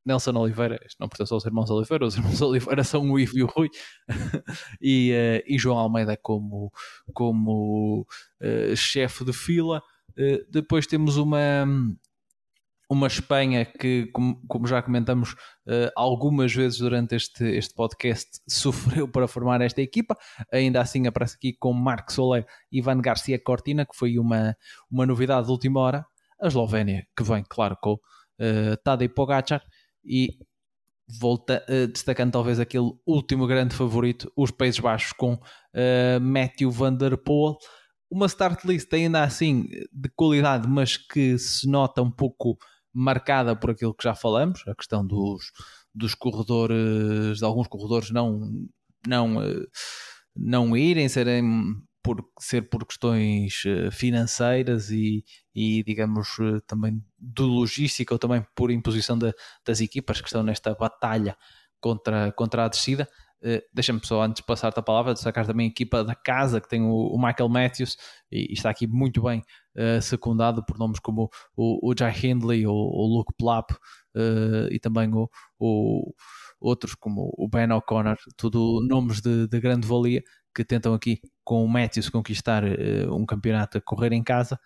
Nelson Oliveira, não pertence aos irmãos Oliveira, os irmãos Oliveira são o Ivo e o Rui, e, uh, e, João Almeida como, como uh, chefe de fila. Uh, depois temos uma, uma Espanha que, como, como já comentamos algumas vezes durante este, este podcast, sofreu para formar esta equipa. Ainda assim aparece aqui com Marc Soler e Ivan Garcia Cortina, que foi uma, uma novidade de última hora. A Eslovénia, que vem, claro, com uh, Tadej Pogacar e volta uh, destacando talvez aquele último grande favorito, os Países Baixos com uh, Matthew Van Der Poel. Uma start list ainda assim de qualidade, mas que se nota um pouco marcada por aquilo que já falamos, a questão dos, dos corredores, de alguns corredores não, não, uh, não irem, serem por ser por questões eh, financeiras e, e digamos eh, também de logística ou também por imposição de, das equipas que estão nesta batalha contra, contra a descida. Uh, Deixa-me só antes passar-te a palavra, destacar também a equipa da casa que tem o, o Michael Matthews e, e, está aqui muito bem uh, secundado por nomes como o, o Jai Hindley, o, o Luke Plapp uh, e também o, o, outros como o Ben O'Connor, tudo nomes de, de grande valia que tentam aqui com o Matthews conquistar um campeonato a correr em casa.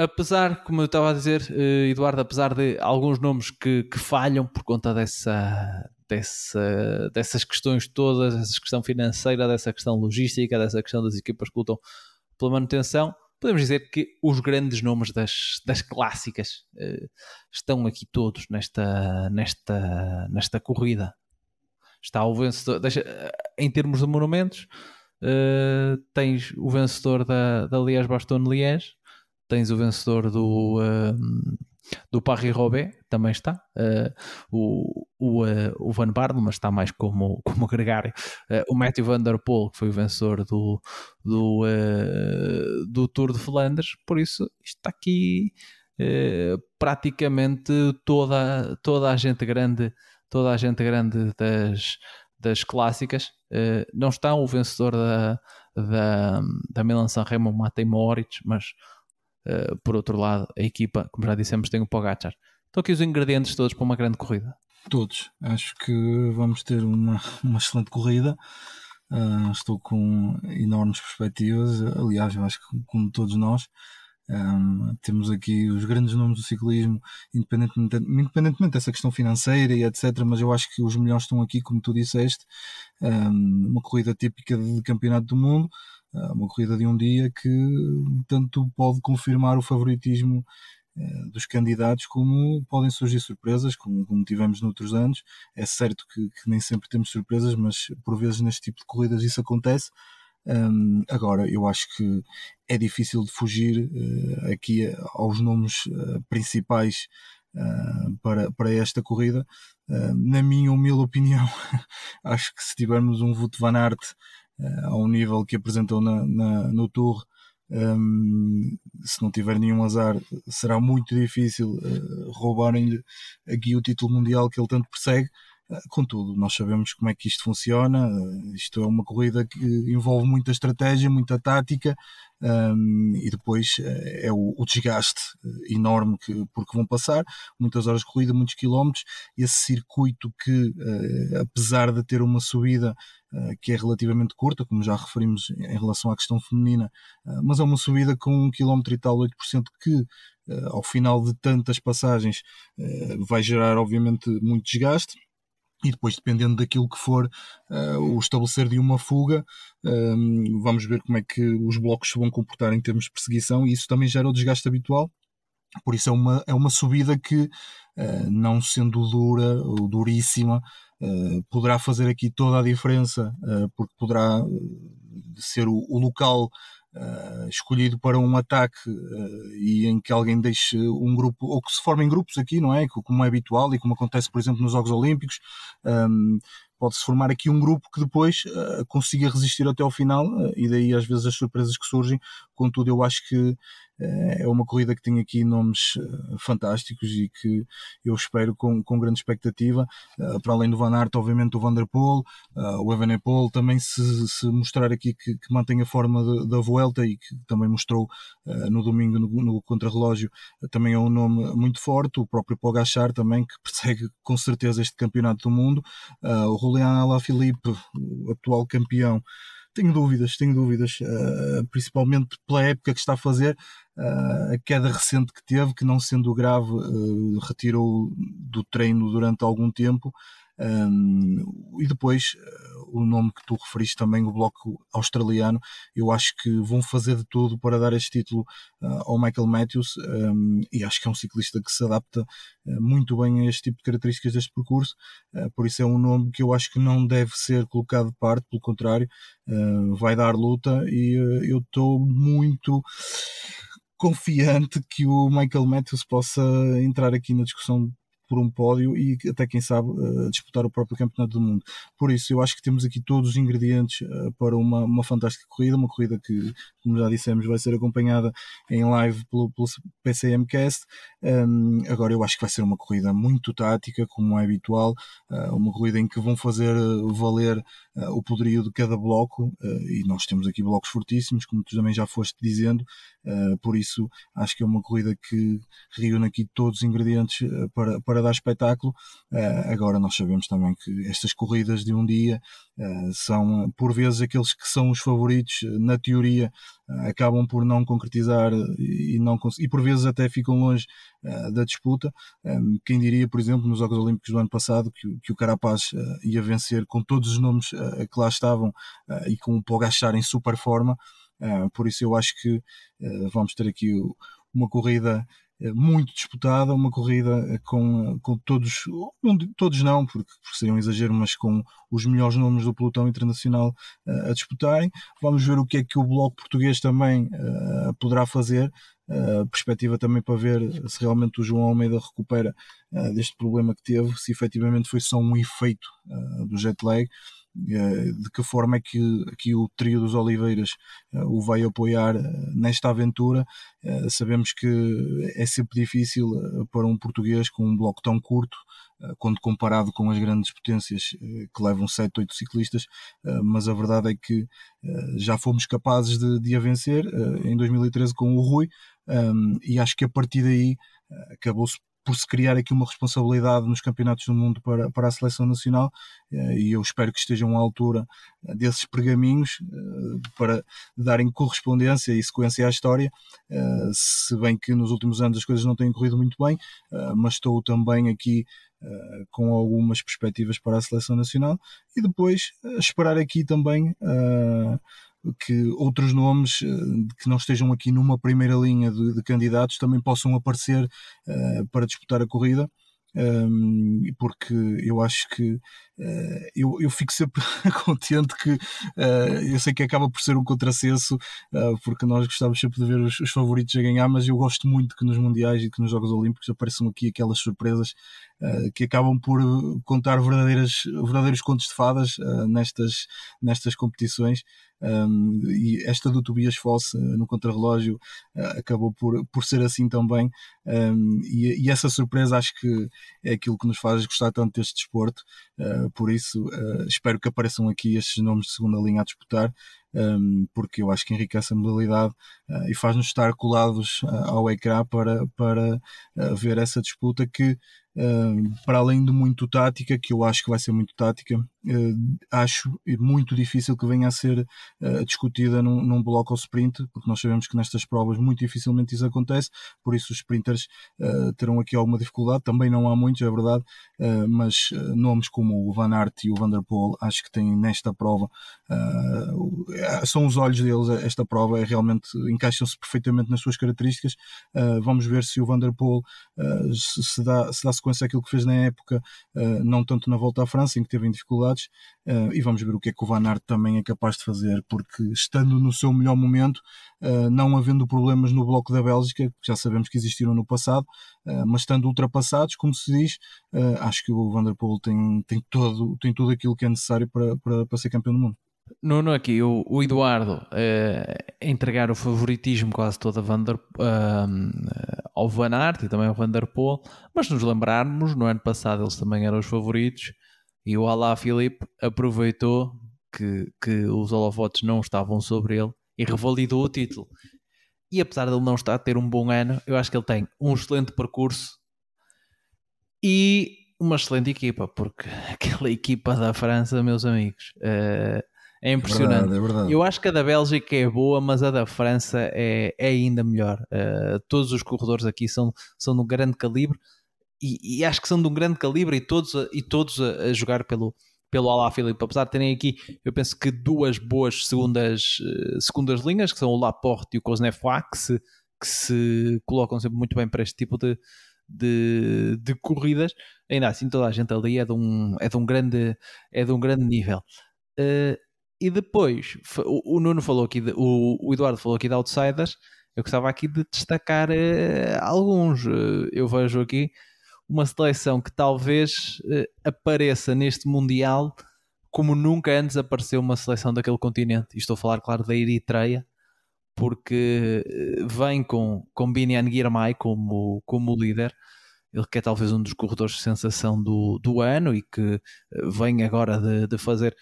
Apesar, como eu estava a dizer, uh, Eduardo, apesar de alguns nomes que, que falham por conta dessa, dessa, dessas questões todas, dessa questão financeira, dessa questão logística, dessa questão das equipas que lutam pela manutenção, podemos dizer que os grandes nomes das, das clássicas uh, estão aqui todos nesta, nesta, nesta corrida está o vencedor. Deixa, em termos de monumentos, tens o vencedor da, da Liège-Bastogne-Liège, tens o vencedor do, uh, do Paris-Roubaix, também está, uh, o, o, o Van Barle, mas está mais como, como gregário, o Matthew Van Der Poel, que foi o vencedor do, do, do Tour de Flandres, por isso está aqui praticamente toda, toda a gente grande toda a gente grande das, das clássicas. Uh, não está o vencedor da, da, da Milan San Remo, Matei Moritz, mas uh, por outro lado, a equipa, como já dissemos, tem o Pogacar. Estão aqui os ingredientes todos para uma grande corrida. Todos. Acho que vamos ter uma, uma excelente corrida. Uh, estou com enormes perspectivas. Aliás, eu acho que, como todos nós, um, temos aqui os grandes nomes do ciclismo, independentemente, independentemente dessa questão financeira e etc. Mas eu acho que os melhores estão aqui, como tu disseste, um, uma corrida típica de campeonato do mundo, uma corrida de um dia que tanto pode confirmar o favoritismo uh, dos candidatos, como podem surgir surpresas, como, como tivemos noutros anos. É certo que, que nem sempre temos surpresas, mas por vezes neste tipo de corridas isso acontece. Um, agora, eu acho que é difícil de fugir uh, aqui aos nomes uh, principais uh, para, para esta corrida. na minha humilde opinião, acho que se tivermos um Wout van Aert ao nível que apresentou na, na no Tour, um, se não tiver nenhum azar, será muito difícil roubarem-lhe aqui o título mundial que ele tanto persegue. Contudo, nós sabemos como é que isto funciona. Isto é uma corrida que envolve muita estratégia, muita tática um, e depois eh, é o, o, desgaste eh, enorme que, porque vão passar. Muitas horas de corrida, muitos quilómetros. Esse circuito que, uh, apesar de ter uma subida uh, que é relativamente curta, como já referimos em relação à questão feminina, uh, mas é uma subida com um quilómetro e tal, 8% que ao final de tantas passagens vai gerar, obviamente, muito desgaste e depois, dependendo daquilo que for uh, o estabelecer de uma fuga, um, vamos ver como é que os blocos se vão comportar em termos de perseguição, e isso também gera o desgaste habitual. Por isso, é uma, é uma subida que, uh, não sendo dura ou duríssima, uh, poderá fazer aqui toda a diferença, porque poderá ser o, o local uh, escolhido para um ataque uh, e em que alguém deixe um grupo, ou que se formem grupos aqui, não é? Como é habitual e como acontece, por exemplo, nos Jogos Olímpicos. Um, pode-se formar aqui um grupo que depois uh, consiga resistir até ao final uh, e daí às vezes as surpresas que surgem. Contudo, eu acho que é uma corrida que tem aqui nomes uh, fantásticos e que eu espero com, com grande expectativa. Uh, para além do Van Aert, obviamente o Van der Poel, o Evenepoel também se, se mostrar aqui que, que mantém a forma de, da Vuelta e que também mostrou no domingo no, no contrarrelógio, também é um nome muito forte. O próprio Pogachar também, que persegue com certeza este campeonato do mundo. o Julian Alaphilippe, o atual campeão, tenho dúvidas, tenho dúvidas, uh, principalmente pela época que está a fazer, uh, a queda recente que teve, que não sendo grave, uh, retirou do treino durante algum tempo. Um, e depois o nome que tu referiste também, o bloco australiano, eu acho que vão fazer de tudo para dar este título uh, ao Michael Matthews um, e acho que é um ciclista que se adapta uh, muito bem a este tipo de características deste percurso, uh, por isso é um nome que eu acho que não deve ser colocado de parte, pelo contrário, vai dar luta e eu estou muito confiante que o Michael Matthews possa entrar aqui na discussão por um pódio e até quem sabe uh, disputar o próprio campeonato do mundo. Por isso, eu acho que temos aqui todos os ingredientes uh, para uma, uma fantástica corrida, uma corrida que, como já dissemos, vai ser acompanhada em live pelo, pelo PCMcast. Um, agora, eu acho que vai ser uma corrida muito tática, como é habitual, uh, uma corrida em que vão fazer valer o poderio de cada bloco e nós temos aqui blocos fortíssimos, como tu também já foste dizendo. por isso, acho que é uma corrida que reúne aqui todos os ingredientes para, para dar espetáculo. Uh, agora nós sabemos também que estas corridas de um dia uh, são por vezes aqueles que são os favoritos, na teoria, uh, acabam por não concretizar e, não e por vezes até ficam longe da disputa. Um, quem diria, por exemplo, nos Jogos Olímpicos do ano passado que, que o Carapaz ia vencer com todos os nomes que lá estavam e com o Pogachar em super forma. por isso eu acho que vamos ter aqui uma corrida eh, muito disputada, uma corrida eh, com, eh, com todos, todos não, porque, porque seria um exagero, mas com os melhores nomes do pelotão internacional uh, a disputarem. Vamos ver o que é que o Bloco Português também uh, poderá fazer. Uh, perspectiva também para ver se realmente o João Almeida recupera deste problema que teve, se efetivamente foi só um efeito do jet lag eh, de que forma é que aqui o trio dos Oliveiras eh, o vai apoiar eh, nesta aventura. Sabemos que é sempre difícil para um português com um bloco tão curto, quando comparado com as grandes potências que levam 7, 8 ciclistas, mas a verdade é que já fomos capazes de, de a vencer em 2013 com o Rui, e acho que a partir daí acabou-se por se criar aqui uma responsabilidade nos campeonatos do mundo para, para a seleção nacional eh, e eu espero que estejam à altura eh, desses pergaminhos eh, para darem correspondência e sequência à história, se bem que nos últimos anos as coisas não têm corrido muito bem, mas estou também aqui com algumas perspectivas para a seleção nacional. E depois esperar aqui também que outros nomes uh, que não estejam aqui numa primeira linha de, de candidatos também possam aparecer uh, para disputar a corrida. Um, porque eu acho que uh, eu, eu fico sempre contente que uh, eu sei que acaba por ser um contrassenso uh, porque nós gostamos sempre de ver os, os, favoritos a ganhar, mas eu gosto muito que nos Mundiais e que nos Jogos Olímpicos apareçam aqui aquelas surpresas que acabam por contar verdadeiras, verdadeiros contos de fadas nestas, nestas competições um, e esta do Tobias Fosse uh, no contrarrelógio uh, acabou por, por ser assim também. Um, e, e, essa surpresa acho que é aquilo que nos faz gostar tanto deste desporto. Uh, por isso, espero que apareçam aqui estes nomes de segunda linha a disputar. Um, porque eu acho que enriquece a modalidade uh, e faz-nos estar colados uh, ao ecrã para, para uh, ver essa disputa que para além de muito tática, que eu acho que vai ser muito tática, acho muito difícil que venha a ser discutida num, num, bloco ou sprint, porque nós sabemos que nestas provas muito dificilmente isso acontece, por isso os sprinters terão aqui alguma dificuldade. Também não há muitos, é verdade, mas nomes como o Van Aert e o Van der Poel acho que têm nesta prova, são os olhos deles. Esta prova é realmente encaixam-se perfeitamente nas suas características. vamos ver se o Van der Poel se, se dá, se dá sequência àquilo que fez na época, não tanto na volta à França, em que teve dificuldade dificuldades uh, e vamos ver o que é que o Van Aert também é capaz de fazer, porque estando no seu melhor momento, uh, não havendo problemas no bloco da Bélgica, que já sabemos que existiram no passado, uh, mas estando ultrapassados, como se diz, acho que o Van der Poel tem, tem, todo, tem tudo aquilo que é necessário para, para, para ser campeão do mundo. Nuno, aqui o, o Eduardo uh, entregar o favoritismo quase todo a Van der, uh, ao Van Aert e também ao Van der Poel, mas nos lembrarmos, no ano passado eles também eram os favoritos e o Alá Filipe aproveitou que, que os holofotes não estavam sobre ele e revalidou o título. E apesar de ele não estar a ter um bom ano, eu acho que ele tem um excelente percurso e uma excelente equipa, porque aquela equipa da França, meus amigos, uh, é impressionante. Verdade, é verdade. Eu acho que a da Bélgica é boa, mas a da França é, é ainda melhor. Uh, todos os corredores aqui são, são de um grande calibre e, e, acho que são de um grande calibre e todos, a, e todos a, a jogar pelo, pelo Alá Filipe, apesar de terem aqui, eu penso que duas boas segundas, uh, segundas linhas, que são o Laporte e o Koznefwa, que se, que se colocam sempre muito bem para este tipo de, de, de, corridas, ainda assim toda a gente ali é de um, é de um, grande, é de um grande nível. Uh, e depois, o, Nuno falou aqui, de, o, Eduardo falou aqui de outsiders, eu gostava aqui de destacar uh, alguns. eu vejo aqui uma seleção que talvez uh, apareça neste Mundial como nunca antes apareceu uma seleção daquele continente. E estou a falar, claro, da Eritreia, porque vem com, com Binian Girmay como, como líder. Ele que é talvez um dos corredores de sensação do, do ano e que uh, vem agora de, de fazer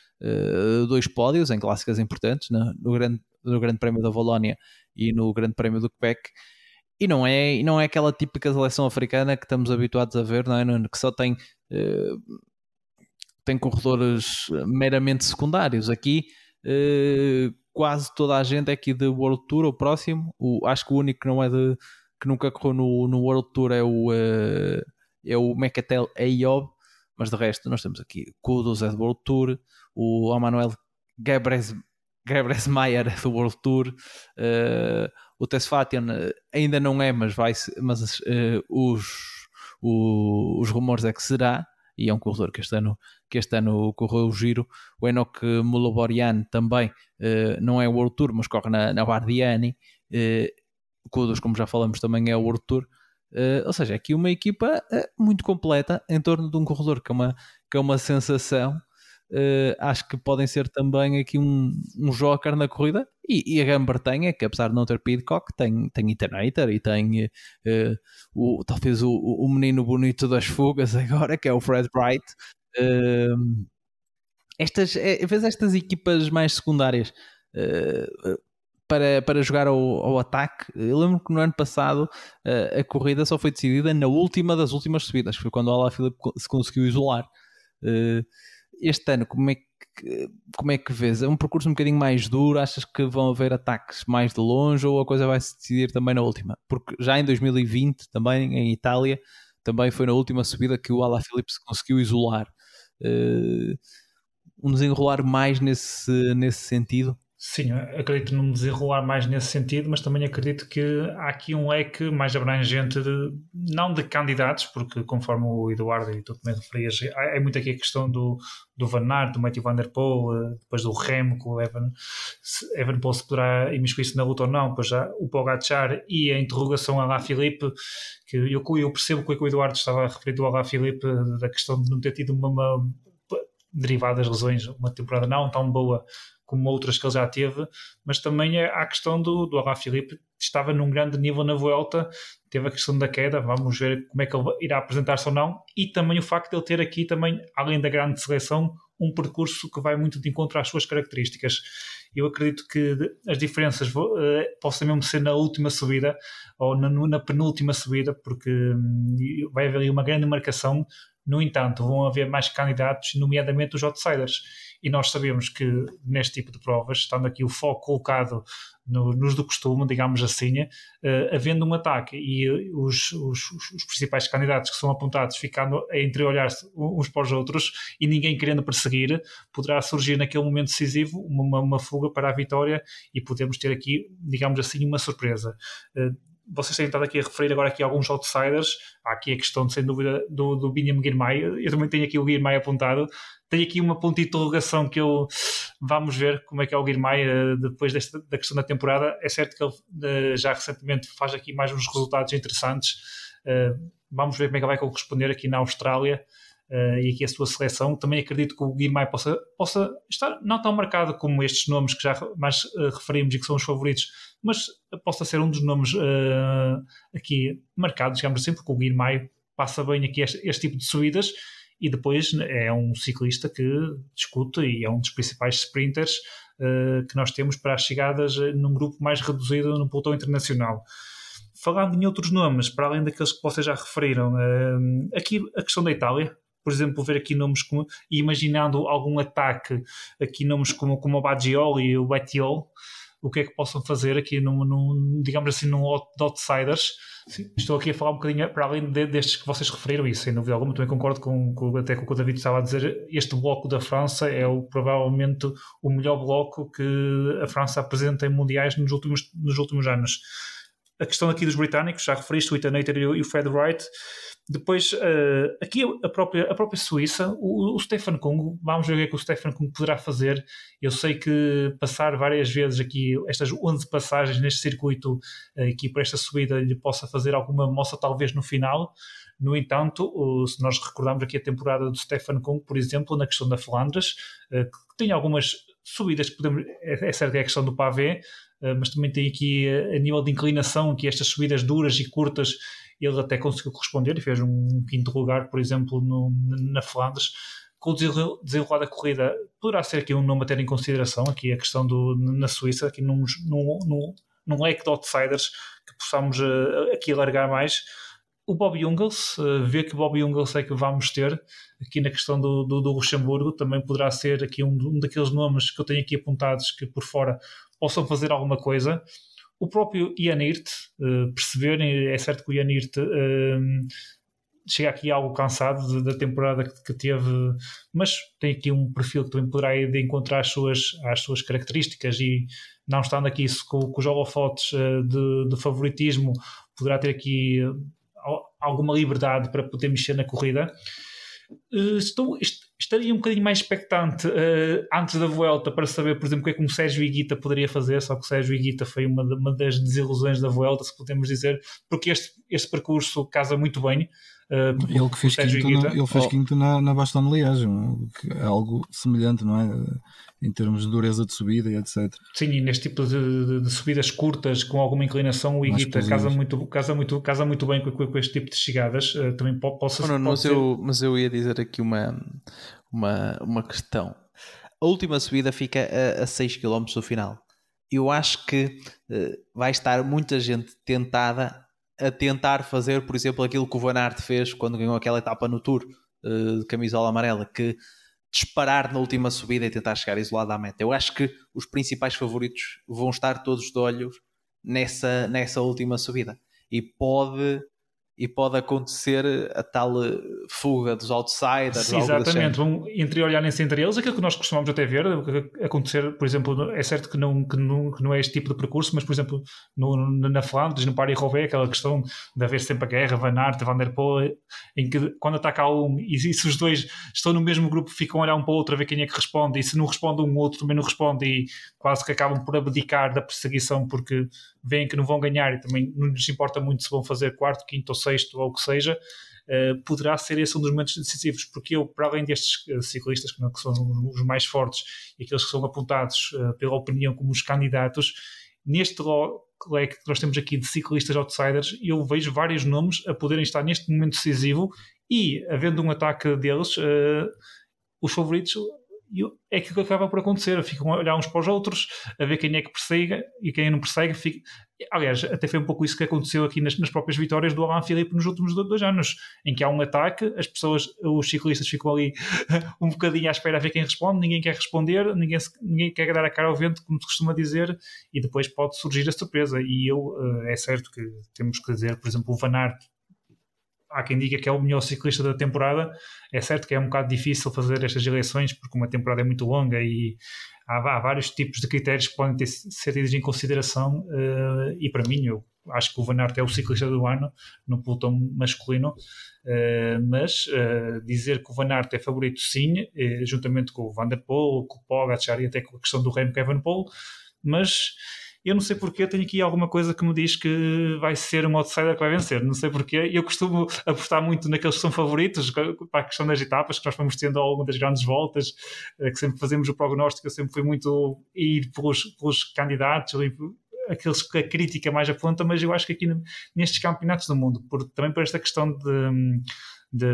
dois pódios em clássicas importantes no, no, grande, no Grande Prémio da Valónia e no Grande Prémio do Quebec e não é, não é aquela típica seleção africana que estamos habituados a ver, não é? Que só tem, uh, tem corredores meramente secundários. Aqui uh, quase toda a gente é aqui de World Tour, o próximo. O, acho que o único que não é de que nunca correu no, no World Tour é o, uh, é o Mecatel Ayob, mas de resto nós temos aqui Kudos é do World Tour, o Amanuel Gebres, Mayer é do World Tour, uh, o Tesfatian eh, ainda não é, mas, vai, mas uh, os, o, os rumores é que será, e é um corredor que este ano, que este ano correu o giro. O Enoch Muloborian também uh, não é World Tour, mas corre na, na Bardiani. Uh, Kudos, como já falamos, também é o World Tour. Uh, ou seja, aqui uma equipa uh, muito completa em torno de um corredor que é uma, que é uma sensação Uh, acho que podem ser também aqui um, um joker na corrida. E, e a Grã-Bretanha, que apesar de não ter Pidcock, tem, tem Eternator e tem o, talvez o, o menino bonito das fugas agora, que é o Fred Bright. Estas, é, estas equipas mais secundárias para, para jogar ao, ao, ataque. Eu lembro que no ano passado a corrida só foi decidida na última das últimas subidas, foi quando o Alaphilippe se conseguiu isolar. Uh, este ano, como é que como é que vês? É um percurso um bocadinho mais duro? Achas que vão haver ataques mais de longe ou a coisa vai se decidir também na última? Porque já em 2020, também em Itália, também foi na última subida que o Alaphilippe se conseguiu isolar. Uh, um desenrolar mais nesse, nesse sentido? Sim, acredito num desenrolar mais nesse sentido, mas também acredito que há aqui um leque mais abrangente, de, não de candidatos, porque conforme o Eduardo e tu também referias, é muito aqui a questão do, do Van Aert, do Matthew Van Der Poel, eh, depois do Remo, que o Evan, se Evan Paul se poderá imiscuir-se na luta ou não, depois já o Pogacar e a interrogação a lá Filipe, que eu, eu percebo que o Eduardo estava a referir ao lá Filipe, da questão de não ter tido uma, uma derivada das lesões, uma temporada não tão boa como outras que ele já teve, mas também há a questão do, do Filipe, estava num grande nível na volta, teve a questão da queda, vamos ver como é que ele irá apresentar-se ou não, e também o facto de ele ter aqui também, além da grande seleção, um percurso que vai muito de encontro às suas características. Eu acredito que as diferenças uh, possam mesmo ser na última subida ou na, na penúltima subida, porque um, vai haver ali uma grande marcação. No entanto, vão haver mais candidatos, nomeadamente os outsiders. E nós sabemos que neste tipo de provas, estando aqui o foco colocado no, nos do costume, digamos assim, uh, havendo um ataque e os, os, os, principais candidatos que são apontados ficando a entreolhar-se uns para os outros e ninguém querendo perseguir, poderá surgir naquele momento decisivo uma, uma fuga para a vitória e podemos ter aqui, digamos assim, uma surpresa. Uh, vocês têm estado aqui a referir agora aqui alguns outsiders. Há aqui a questão, sem dúvida, do, do Binyam Girmay. Eu também tenho aqui o Girmay apontado. Tenho aqui uma ponta de interrogação que eu... Vamos ver como é que é o Girmay uh, depois desta, da questão da temporada. É certo que ele uh, já recentemente faz aqui mais uns resultados interessantes. Uh, vamos ver como é que ele vai corresponder aqui na Austrália. Uh, e aqui a sua seleção. Também acredito que o Guimai possa, possa estar não tão marcado como estes nomes que já mais uh, referimos e que são os favoritos, mas possa ser um dos nomes uh, aqui marcados, digamos assim, porque o Guimai passa bem aqui este, este, tipo de subidas e depois né, é um ciclista que discute e é um dos principais sprinters que nós temos para as chegadas num grupo mais reduzido no pelotão internacional falando em outros nomes, para além daqueles que vocês já referiram, aqui a questão da Itália, por exemplo, ver aqui nomes como, imaginando algum ataque, aqui nomes como, como o Baggioli e o Betiol, o que é que possam fazer aqui, num, num digamos assim, num outsiders. Sim. Estou aqui a falar um bocadinho para além de, destes que vocês referiram, e sem dúvida alguma também concordo com, com, até com o que o David estava a dizer. Este bloco da França é o, provavelmente o melhor bloco que a França apresenta em mundiais nos últimos, nos últimos anos. A questão aqui dos britânicos, já referiste o Ethan e o Fred Wright depois, uh, aqui a própria, a própria Suíça, o, o Stefan Kung, vamos ver o que é que o Stefan Kung poderá fazer. Eu sei que passar várias vezes aqui, estas 11 passagens neste circuito, uh, aqui para esta subida, lhe possa fazer alguma moça, talvez no final. No entanto, se nós recordarmos aqui a temporada do Stefan Kung, por exemplo, na questão da Flandres, uh, que tem algumas subidas, podemos, é, é certo que é a questão do pavé, mas também tem aqui a nível de inclinação, que estas subidas duras e curtas ele até conseguiu corresponder e fez um quinto lugar, por exemplo, no, na Flandres. Com o desenrolar da corrida, poderá ser aqui um nome a ter em consideração, aqui a questão do, na Suíça, aqui num, num, num, num leque de outsiders que possamos uh, aqui alargar mais. O Bob Jungels, uh, ver que Bob Jungels é que vamos ter aqui na questão do, do, do Luxemburgo, também poderá ser aqui um, um daqueles nomes que eu tenho aqui apontados que por fora possam fazer alguma coisa o próprio Ian Hirt, uh, perceberem, é certo que o Ian Hirt uh, chega aqui algo cansado da temporada que, que, teve, mas tem aqui um perfil que também poderá ir de encontrar as suas, as suas características e não estando aqui com, com os holofotes uh, de, de, favoritismo, poderá ter aqui alguma liberdade para poder mexer na corrida. Uh, estou, estaria um bocadinho mais expectante uh, antes da Vuelta para saber, por exemplo, o que é que um Sérgio Iguita poderia fazer, só que o Sérgio Iguita foi uma, uma das desilusões da Vuelta, se podemos dizer, porque este, este percurso casa muito bem. Uh, ele que fez quinto, na, ele fez oh. quinto na, na Baston Liège, é algo semelhante, não é? em termos de dureza de subida e etc. Sim, e neste tipo de, de, de subidas curtas com alguma inclinação, o Iguita casa muito, casa, muito, casa muito bem com, com este tipo de chegadas. Uh, também posso, oh, não, mas, ser... eu, mas eu ia dizer aqui uma, uma, uma questão. A última subida fica a, a 6 km do final. Eu acho que uh, vai estar muita gente tentada a tentar fazer, por exemplo, aquilo que o Van Aert fez quando ganhou aquela etapa no Tour uh, de camisola amarela, que disparar na última subida e tentar chegar isolado à meta. Eu acho que os principais favoritos vão estar todos de olhos nessa, nessa última subida. E pode e pode acontecer a tal eh, fuga dos outsiders. Sim, exatamente, vão entreolharem-se entre eles, aquilo que nós costumamos até ver acontecer, por exemplo, é certo que não, que não, que não é este tipo de percurso, mas por exemplo, no, na Flandres, no Paris-Roubaix, aquela questão de haver sempre a guerra, Van Aert, Van der Poel, em que quando ataca um e se os dois estão no mesmo grupo ficam a olhar um para o outro a ver quem é que responde, e se não responde um, o outro também não responde e quase que acabam por abdicar da perseguição porque veem que não vão ganhar e também não lhes importa muito se vão fazer quarto, quinto ou sexto ou o que seja, uh, poderá ser esse um dos momentos decisivos, porque eu, para além destes uh, ciclistas que, não, que, são os mais fortes e aqueles que são apontados uh, pela opinião como os candidatos, neste leque que nós temos aqui de ciclistas outsiders, eu vejo vários nomes a poderem estar neste momento decisivo e, havendo um ataque deles, os favoritos e é aquilo que acaba por acontecer. Ficam a olhar uns para os outros, a ver quem é que persegue e quem não persegue. Fica... Aliás, até foi um pouco isso que aconteceu aqui nas, nas próprias vitórias do Alain Philippe nos últimos dois anos, em que há um ataque, as pessoas, os ciclistas ficam ali um bocadinho à espera a ver quem responde, ninguém quer responder, ninguém, ninguém quer dar a cara ao vento, como se costuma dizer, e depois pode surgir a surpresa. E eu, eh, é certo que temos que dizer, por exemplo, o Van Aert há quem diga que é o melhor ciclista da temporada. É certo que é um bocado difícil fazer estas eleições porque uma temporada é muito longa e há, há vários tipos de critérios que podem ter, ser tidos em consideração. Uh, e para mim, eu acho que o Van Aert é o ciclista do ano no pelotão masculino. Uh, mas uh, dizer que o Van Aert é favorito, sim, juntamente com o Van der Poel, com o Pogacar e até com a questão do Remo Kevin Paul. Mas eu não sei porque, tenho aqui alguma coisa que me diz que vai ser um outsider que vai vencer, não sei porquê. Eu costumo apostar muito naqueles que são favoritos, para a questão das etapas que nós vamos tendo ao longo das grandes voltas, eh, que sempre fazemos o prognóstico, eu sempre fui muito ir pelos, pelos candidatos, aqueles que a crítica mais aponta, mas eu acho que aqui nestes campeonatos do mundo, por, também por esta questão de, de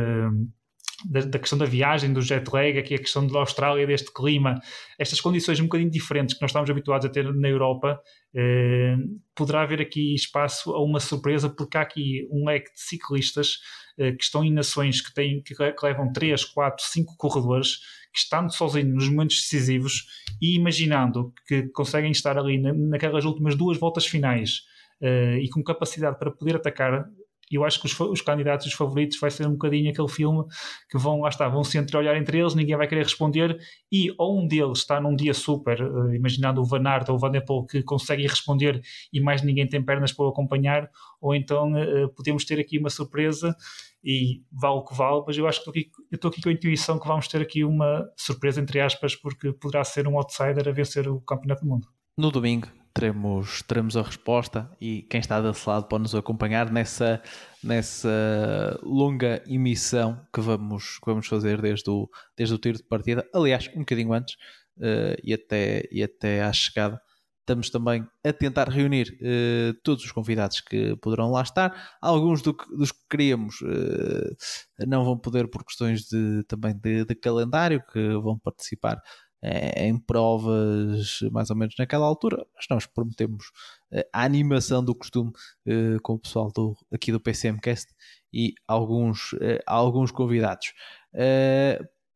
da, da, questão da viagem, do jet lag, aqui a questão da Austrália, deste clima, estas condições um bocadinho diferentes que nós estamos habituados a ter na Europa, eh, poderá haver aqui espaço a uma surpresa, porque há aqui um leque de ciclistas eh, que estão em nações que, têm, que, levam 3, 4, 5 corredores, que estando sozinhos nos momentos decisivos e imaginando que conseguem estar ali na, naquelas últimas duas voltas finais Uh, e com capacidade para poder atacar e eu acho que os, os candidatos, os favoritos, vai ser um bocadinho aquele filme que vão, lá está, vão se entreolhar entre eles, ninguém vai querer responder, e ou um deles está num dia super, uh, imaginando o Van Aert ou o Van der Poel, que consegue responder e mais ninguém tem pernas para o acompanhar, ou então uh, podemos ter aqui uma surpresa e vale o que vale, mas eu acho que aqui, eu estou aqui com a intuição que vamos ter aqui uma surpresa, entre aspas, porque poderá ser um outsider a vencer o Campeonato do Mundo. No domingo, teremos, teremos a resposta e quem está desse lado pode nos acompanhar nessa, nessa longa emissão que vamos, que vamos fazer desde o, desde o tiro de partida. Aliás, um bocadinho antes uh, e, até, e até à chegada. Estamos também a tentar reunir uh, todos os convidados que poderão lá estar. Alguns do que, dos que queríamos uh, não vão poder por questões de, também de, de calendário, que vão participar em provas mais ou menos naquela altura, mas nós prometemos eh, a animação do costume eh, com o pessoal do, aqui do PCMcast e alguns, eh, alguns convidados.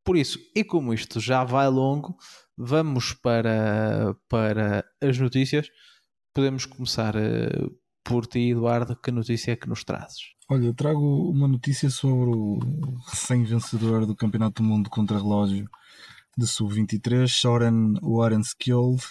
Por isso, e como isto já vai longo, vamos para, para as notícias. Podemos começar por ti, Eduardo. Que notícia é que nos trazes? Olha, trago uma notícia sobre o recém-vencedor do Campeonato do Mundo contra relógio de sub-23, Soren Warenskjold.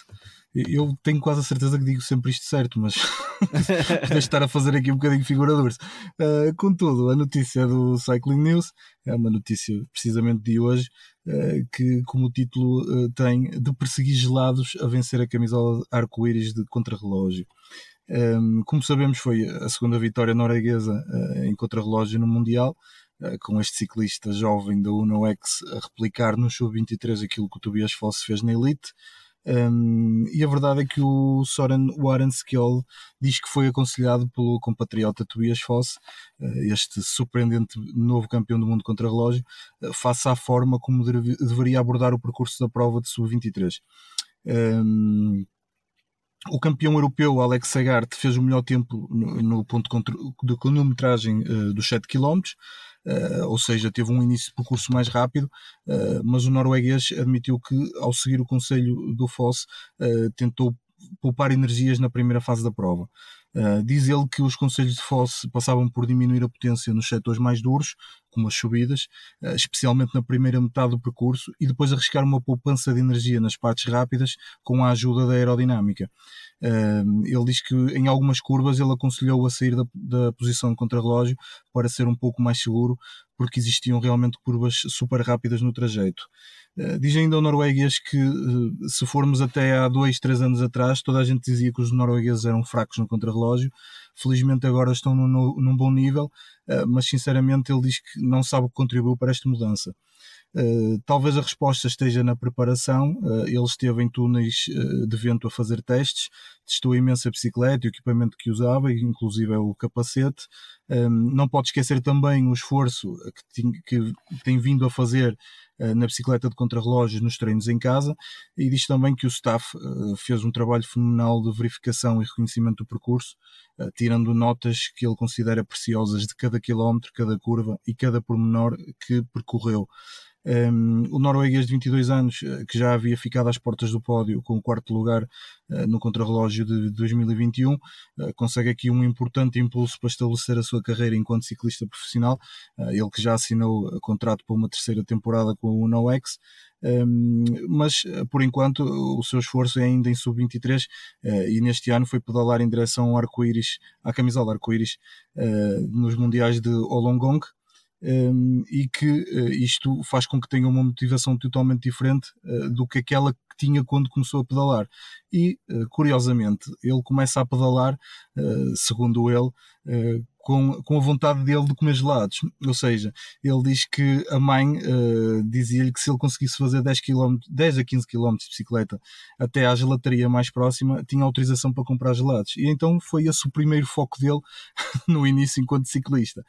Eu tenho quase a certeza que digo sempre isto certo, mas podes estar a fazer aqui um bocadinho figuradores. Uh, contudo, a notícia do Cycling News é uma notícia precisamente de hoje, uh, que como título uh, tem de perseguir gelados a vencer a camisola arco-íris de contrarrelógio. Um, como sabemos, foi a segunda vitória norueguesa em contrarrelógio no Mundial com este ciclista jovem da Uno X a replicar no Sub-23 aquilo que o Tobias Foss fez na Elite. Um, e a verdade é que o Soren Warren Skjold diz que foi aconselhado pelo compatriota Tobias Foss, uh, este surpreendente novo campeão do mundo contra relógio, uh, face à forma como deve, deveria abordar o percurso da prova de sub-23. Um, o campeão europeu Alex Sagart fez o melhor tempo no, no ponto de cronometragem uh, dos 7 km, Uh, ou seja, teve um início de percurso mais rápido, uh, mas o norueguês admitiu que, ao seguir o conselho do Foss, uh, tentou poupar energias na primeira fase da prova. Uh, diz ele que os conselhos de Fosse passavam por diminuir a potência nos setores mais duros, como as subidas, uh, especialmente na primeira metade do percurso, e depois arriscar uma poupança de energia nas partes rápidas com a ajuda da aerodinâmica. Uh, ele diz que em algumas curvas ele aconselhou a sair da, da posição de contrarrelógio para ser um pouco mais seguro, porque existiam realmente curvas super rápidas no trajeto. Uh, diz ainda o norueguês que uh, se formos até há dois, três anos atrás, toda a gente dizia que os noruegueses eram fracos no contrarrelógio. Felizmente agora estão no, num bom nível, uh, mas sinceramente ele diz que não sabe o que contribuiu para esta mudança. Uh, talvez a resposta esteja na preparação. Uh, ele esteve em túneis uh, de vento a fazer testes, testou imensa bicicleta e o equipamento que usava, inclusive o capacete. Um, não pode esquecer também o esforço que, que tem vindo a fazer na bicicleta de contrarrelógios nos treinos em casa e diz também que o staff fez um trabalho fenomenal de verificação e reconhecimento do percurso, tirando notas que ele considera preciosas de cada quilómetro, cada curva e cada pormenor que percorreu. Um, o norueguês de 22 anos, eh, que já havia ficado às portas do pódio com o quarto lugar uh, no contrarrelógio de 2021, uh, eh, consegue aqui um importante impulso para estabelecer a sua carreira enquanto ciclista profissional. Uh, ele que já assinou contrato para uma terceira temporada com o Uno X. Um, mas por enquanto o seu esforço é ainda em sub-23 e neste ano foi pedalar em direção ao arco-íris, à camisola arco-íris nos Mundiais de Olongong, um, e que uh, isto faz com que tenha uma motivação totalmente diferente uh, do que aquela que tinha quando começou a pedalar. E, uh, curiosamente, ele começa a pedalar, segundo ele, com, com a vontade dele de comer gelados. Ou seja, ele diz que a mãe uh, dizia-lhe que se ele conseguisse fazer 10, km, 10 a 15 km de bicicleta até à gelataria mais próxima, tinha autorização para comprar gelados. E então foi esse o primeiro foco dele no início enquanto ciclista.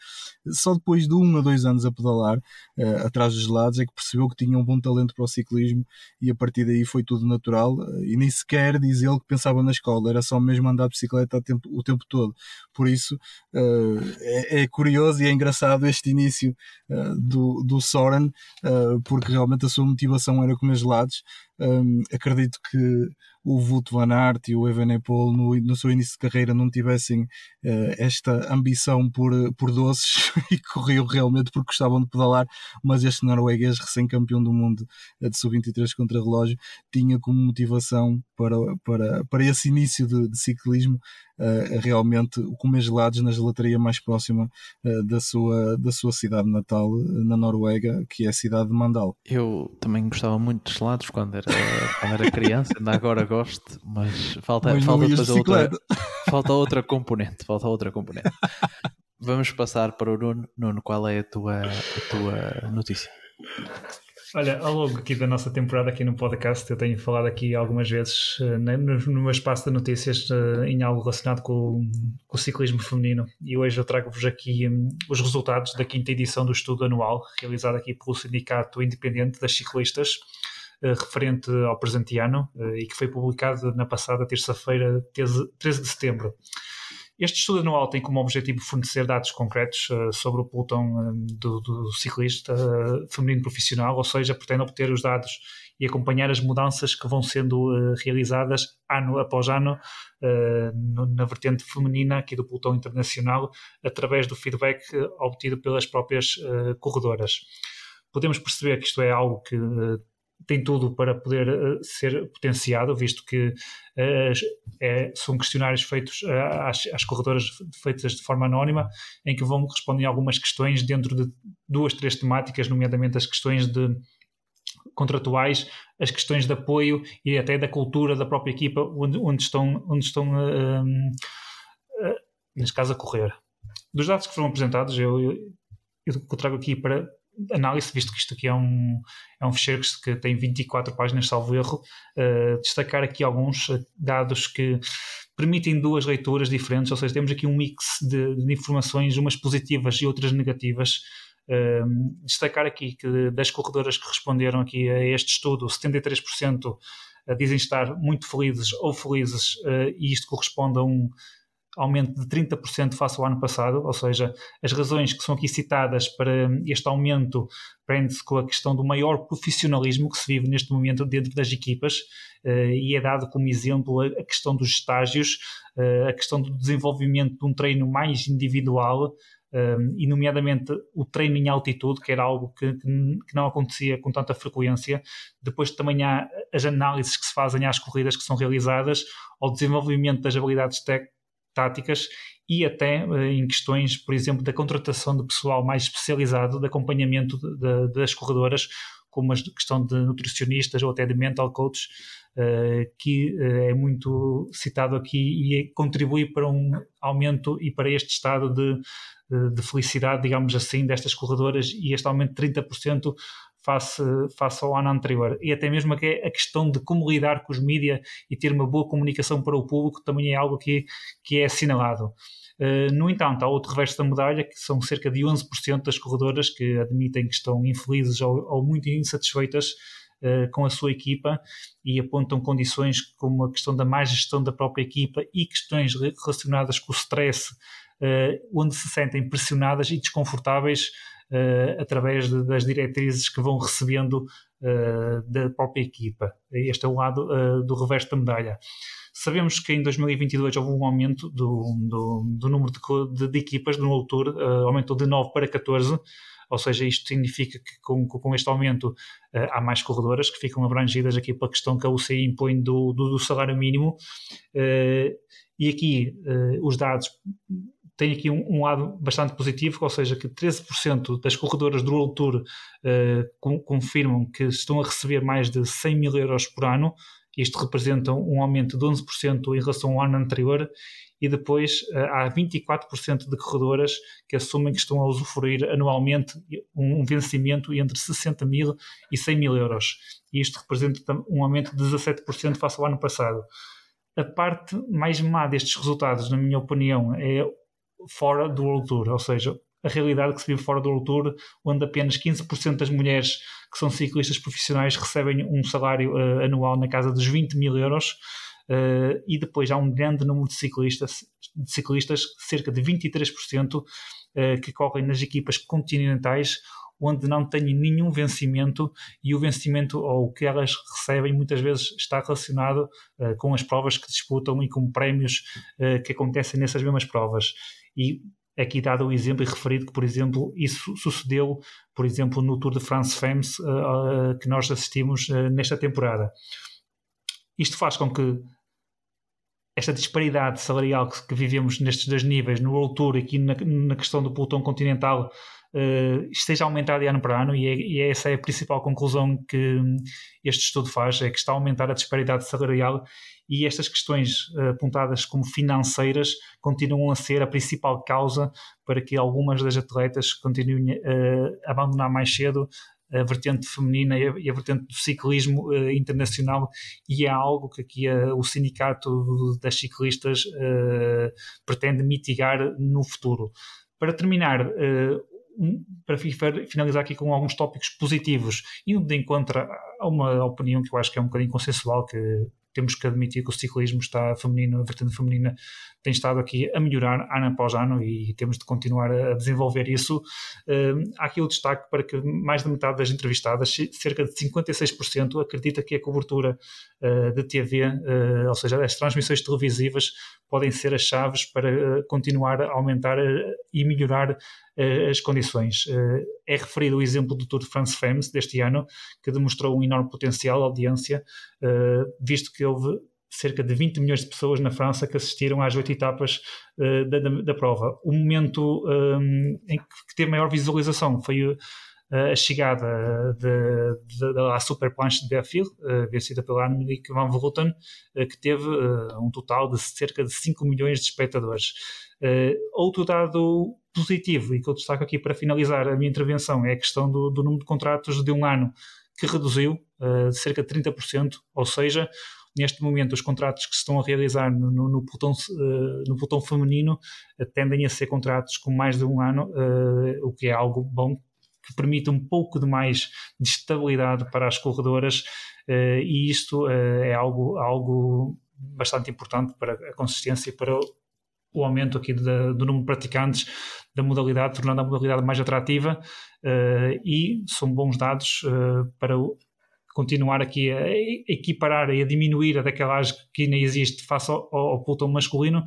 Só depois de um a dois anos a pedalar uh, atrás dos gelados é que percebeu que tinha um bom talento para o ciclismo e a partir daí foi tudo natural uh, e nem sequer diz ele que pensava na escola, era só mesmo andar de bicicleta tempo, o tempo todo. Por isso, é, é, curioso e é engraçado este início uh, do, do Soren, uh, porque realmente a sua motivação era comer gelados. Um, acredito que o Wout van Aert e o Evenepoel no, no seu início de carreira não tivessem uh, esta ambição por, por doces e corriam realmente porque gostavam de pedalar, mas este norueguês recém-campeão do mundo de sub-23 contra relógio tinha como motivação para, para, para esse início de, de ciclismo uh, realmente comer gelados na gelataria mais próxima uh, da, sua, da sua cidade natal, na Noruega, que é a cidade de Mandal. Eu também gostava muito de gelados quando era, quando era criança, ainda agora gosto, mas falta, mas falta depois outra, falta outra componente, falta outra componente. Vamos passar para o Nuno. Nuno, qual é a tua, a tua notícia? Olha, ao longo aqui da nossa temporada aqui no podcast, eu tenho falado aqui algumas vezes uh, no, no meu espaço de notícias uh, em algo relacionado com, com, o ciclismo feminino e hoje eu trago-vos aqui um, os resultados da quinta edição do estudo anual realizado aqui pelo Sindicato Independente das Ciclistas referente ao presente ano e que foi publicado na passada terça-feira, 13 de setembro. Este estudo anual tem como objetivo fornecer dados concretos uh, sobre o pelotão uh, do, do, ciclista uh, feminino profissional, ou seja, pretende obter os dados e acompanhar as mudanças que vão sendo realizadas ano após ano no, na vertente feminina aqui do pelotão internacional, através do feedback obtido pelas próprias corredoras. Podemos perceber que isto é algo que tem tudo para poder uh, ser potenciado, visto que uh, é, são questionários feitos uh, às, às, corredoras feitas de forma anónima, em que vão responder algumas questões dentro de duas, três temáticas, nomeadamente as questões de contratuais, as questões de apoio e até da cultura da própria equipa onde, onde estão, onde estão neste caso, a correr. Dos dados que foram apresentados, eu, eu, eu trago aqui para análise, visto que isto aqui é um, é um ficheiro que tem 24 páginas, salvo erro, uh, destacar aqui alguns eh, dados que permitem duas leituras diferentes, ou seja, temos aqui um mix de, de informações, umas positivas e outras negativas. Uh, destacar aqui que das corredoras que responderam aqui a este estudo, 73% dizem estar muito felizes ou felizes, uh, e isto corresponde a um aumento de 30% face ao ano passado, ou seja, as razões que são aqui citadas para este aumento prende-se com a questão do maior profissionalismo que se vive neste momento dentro das equipas uh, e é dado como exemplo a, questão dos estágios, uh, a questão do desenvolvimento de um treino mais individual, eh, e nomeadamente o treino em altitude, que era algo que, que, não acontecia com tanta frequência. Depois também há as análises que se fazem às corridas que são realizadas, ao desenvolvimento das habilidades táticas e até eh, em questões, por exemplo, da contratação de pessoal mais especializado de acompanhamento de, de, das corredoras, como a questão de nutricionistas ou até de mental coaches, uh, que uh, é muito citado aqui e contribui para um aumento e para este estado de, de felicidade, digamos assim, destas corredoras e este aumento de 30% face, face ao ano anterior. E até mesmo a questão de como lidar com os mídias e ter uma boa comunicação para o público também é algo que, que é assinalado. Uh, no entanto, há outro reverso da medalha, que são cerca de 11% das corredoras que admitem que estão infelizes ou, ou muito insatisfeitas uh, com a sua equipa e apontam condições como a questão da má gestão da própria equipa e questões relacionadas com o stress, uh, onde se sentem pressionadas e desconfortáveis através de, das diretrizes que vão recebendo da própria equipa. Este é o lado do reverso da medalha. Sabemos que em 2022 houve um aumento do, do, do número de, de, de, equipas no uh, aumentou de 9 para 14, ou seja, isto significa que com, com este aumento uh, há mais corredoras que ficam abrangidas aqui pela questão que a UCI impõe do, do, do salário mínimo. Uh, e aqui os dados têm aqui um, um, lado bastante positivo, ou seja, que 13% das corredoras do World Tour com, confirmam que estão a receber mais de 100 mil euros por ano, isto representa um aumento de 11% em relação ao ano anterior e depois eh, há 24% de corredoras que assumem que estão a usufruir anualmente um vencimento entre 60 mil e 100 mil euros. E isto representa um aumento de 17% face ao ano passado. A parte mais má destes resultados, na minha opinião, é fora do World Tour, ou seja, a realidade que se vive fora do World Tour, onde apenas 15% das mulheres que são ciclistas profissionais recebem um salário uh, anual na casa dos 20 mil euros. Uh, e depois há um grande número de ciclistas, de ciclistas cerca de 23%, uh, eh, que correm nas equipas continentais, onde não têm nenhum vencimento e o vencimento ou o que elas recebem muitas vezes está relacionado uh, com as provas que disputam e com prémios que acontecem nessas mesmas provas. E aqui dado o exemplo e referido que, por exemplo, isso sucedeu, por exemplo, no Tour de France Femmes uh, que nós assistimos uh, nesta temporada. Isto faz com que esta disparidade salarial que, que, vivemos nestes dois níveis, no World Tour e aqui na, na questão do pelotão continental, esteja a aumentar de ano para ano e, é, e, essa é a principal conclusão que este estudo faz, é que está a aumentar a disparidade salarial e estas questões uh, apontadas como financeiras continuam a ser a principal causa para que algumas das atletas continuem uh, a abandonar mais cedo a vertente feminina e a, vertente do ciclismo uh, internacional e é algo que aqui uh, o sindicato das ciclistas uh, pretende mitigar no futuro. Para terminar, para finalizar aqui com alguns tópicos positivos, indo de encontro a uma opinião que eu acho que é um bocadinho consensual, que temos que admitir que o ciclismo está feminino, a vertente feminina tem estado aqui a melhorar ano após ano e temos de continuar a desenvolver isso. Uh, há aqui o destaque para que mais da metade das entrevistadas, cerca de 56%, acredita que a cobertura uh, de TV, uh, eh, ou seja, as transmissões televisivas, podem ser as chaves para eh, continuar a aumentar e melhorar as condições. É referido o exemplo do Tour de France Femmes deste ano, que demonstrou um enorme potencial de audiência, visto que houve cerca de 20 milhões de pessoas na França que assistiram às oito etapas da, prova. O momento em que, teve maior visualização foi a chegada da Super Planche de Berfil, uh, vencida pela Annemiek van Vleuten, uh, que teve um total de cerca de 5 milhões de espectadores. outro dado positivo, e que eu destaco aqui para finalizar a minha intervenção, é a questão do, do número de contratos de um ano, que reduziu de cerca de 30%, ou seja, neste momento os contratos que se estão a realizar no, no, no, pelotão, no feminino tendem a ser contratos com mais de um ano, o que é algo bom, que permite um pouco de mais de estabilidade para as corredoras e isto é algo, algo bastante importante para a consistência e para o aumento aqui do número de praticantes da modalidade, tornando a modalidade mais atrativa e são bons dados para o, continuar aqui a equiparar e a diminuir a decalagem que ainda existe face ao, ao pelotão masculino.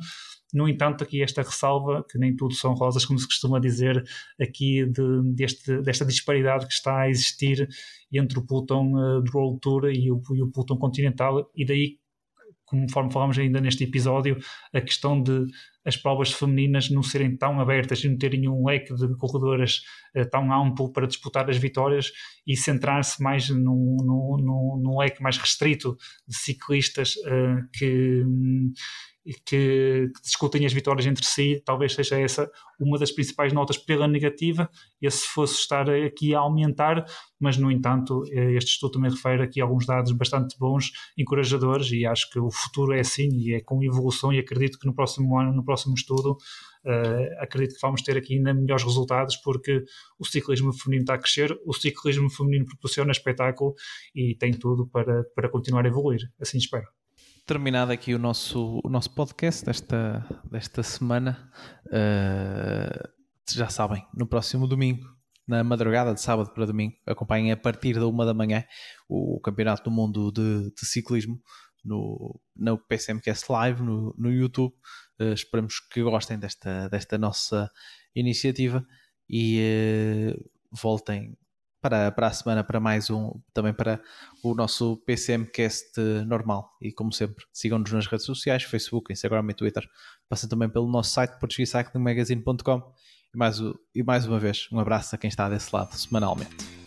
No entanto, aqui esta ressalva, que nem tudo são rosas, como se costuma dizer, aqui de, deste, desta disparidade que está a existir entre o pelotão uh, do World Tour e o, e o continental, e daí conforme falámos ainda neste episódio, a questão de as provas femininas não serem tão abertas e não terem um leque de corredoras uh, tão amplo para disputar as vitórias e centrar-se mais num, num, num, num, leque mais restrito de ciclistas uh, que, que, que discutem as vitórias entre si, talvez seja essa uma das principais notas pela negativa, esse fosse estar aqui a aumentar, mas no entanto eh, este estudo também refere aqui alguns dados bastante bons, encorajadores e acho que o futuro é assim e é com evolução e acredito que no próximo ano, no próximo estudo, uh, acredito que vamos ter aqui ainda melhores resultados porque o ciclismo feminino está a crescer, o ciclismo feminino proporciona espetáculo e tem tudo para, para continuar a evoluir, assim espero terminado aqui o nosso, o nosso podcast desta, desta semana. Uh, já sabem, no próximo domingo, na madrugada de sábado para domingo, acompanhem a partir da uma da manhã o Campeonato do Mundo de, de Ciclismo no, no PCMcast Live, no, no YouTube. Uh, esperamos que gostem desta, desta nossa iniciativa e uh, voltem para, para a semana para mais um, também para o nosso PCMcast normal. E como sempre, sigam-nos nas redes sociais, Facebook, Instagram e Twitter. Passem também pelo nosso site portuguesecyclingmagazine.com e mais, e mais uma vez, um abraço a quem está desse lado semanalmente.